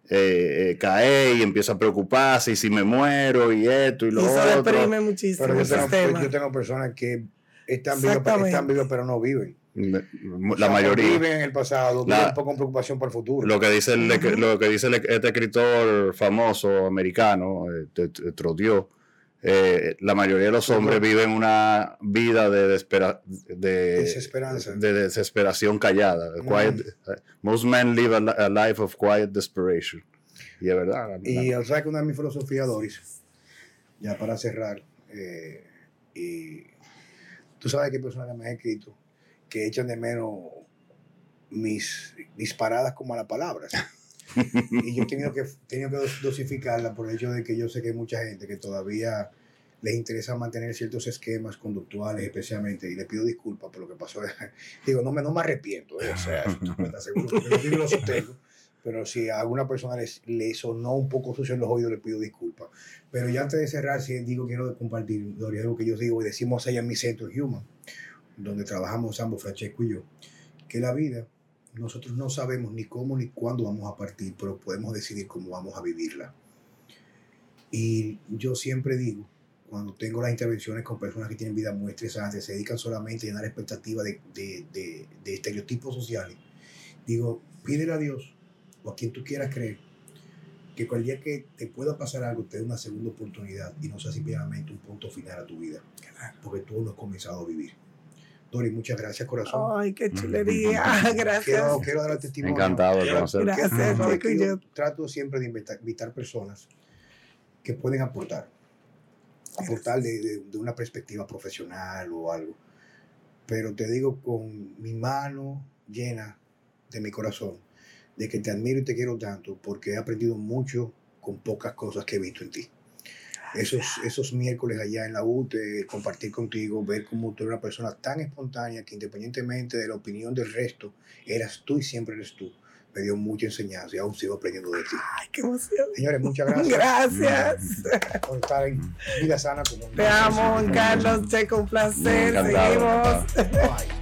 eh, eh, caer y empieza a preocuparse, y si me muero, y esto, y Y lo eso otro. deprime muchísimo Pero yo tengo, yo tengo personas que están vivas, están vivas pero no viven. La O sea, mayoría. Viven en el pasado, La- viven un poco con preocupación por el futuro. Lo que dice, el, lo que dice el- este escritor famoso americano, eh, T- T- Trottier, eh, la mayoría de los hombres viven una vida de, despera- de, Desesperanza. de desesperación callada. Quiet- eh, most men live a, a life of quiet desperation. Y es verdad. Y la- o sea que una de mis filosofías, Doris, ya para cerrar, eh, y tú sabes que hay personas que me han escrito que echan de menos mis disparadas como a las palabras. Y yo he tenido que, tenido que dos- dosificarla por el hecho de que yo sé que hay mucha gente que todavía les interesa mantener ciertos esquemas conductuales especialmente y le pido disculpas por lo que pasó. Digo, no me, no me arrepiento, eh, o sea, seguro lo sostengo, pero si a alguna persona les, le sonó un poco sucio en los oídos, le pido disculpas. Pero ya antes de cerrar, sí digo, quiero compartir, Doris, algo que yo digo y decimos allá en mi centro Human, donde trabajamos ambos, Francesco y yo, que la vida, nosotros no sabemos ni cómo ni cuándo vamos a partir, pero podemos decidir cómo vamos a vivirla. Y yo siempre digo, cuando tengo las intervenciones con personas que tienen vida muy estresantes, se dedican solamente a llenar expectativas de, de, de, de estereotipos sociales, digo, pídele a Dios o a quien tú quieras creer que cualquier día que te pueda pasar algo, te dé una segunda oportunidad y no sea simplemente un punto final a tu vida, porque tú lo has comenzado a vivir. Dori, muchas gracias, corazón. Ay, qué chulería. Gracias. Quiero, quiero dar el testimonio. Encantado de Quiero- conocer. Gracias, quiero- Chico, y quiero- yo. trato siempre de invitar, invitar personas que pueden aportar. Aportar de, de- de una perspectiva profesional o algo. Pero te digo con mi mano llena de mi corazón, de que te admiro y te quiero tanto porque he aprendido mucho con pocas cosas que he visto en ti. Esos, esos miércoles allá en la UTE, compartir contigo, ver cómo tú eres una persona tan espontánea que independientemente de la opinión del resto, eras tú y siempre eres tú. Me dio mucha enseñanza y aún sigo aprendiendo de ti. Ay, qué emoción. Señores, muchas gracias Gracias. por estar en Vida Sana. Como Te amo, Juan Carlos. Checo, un placer. Seguimos. Bye.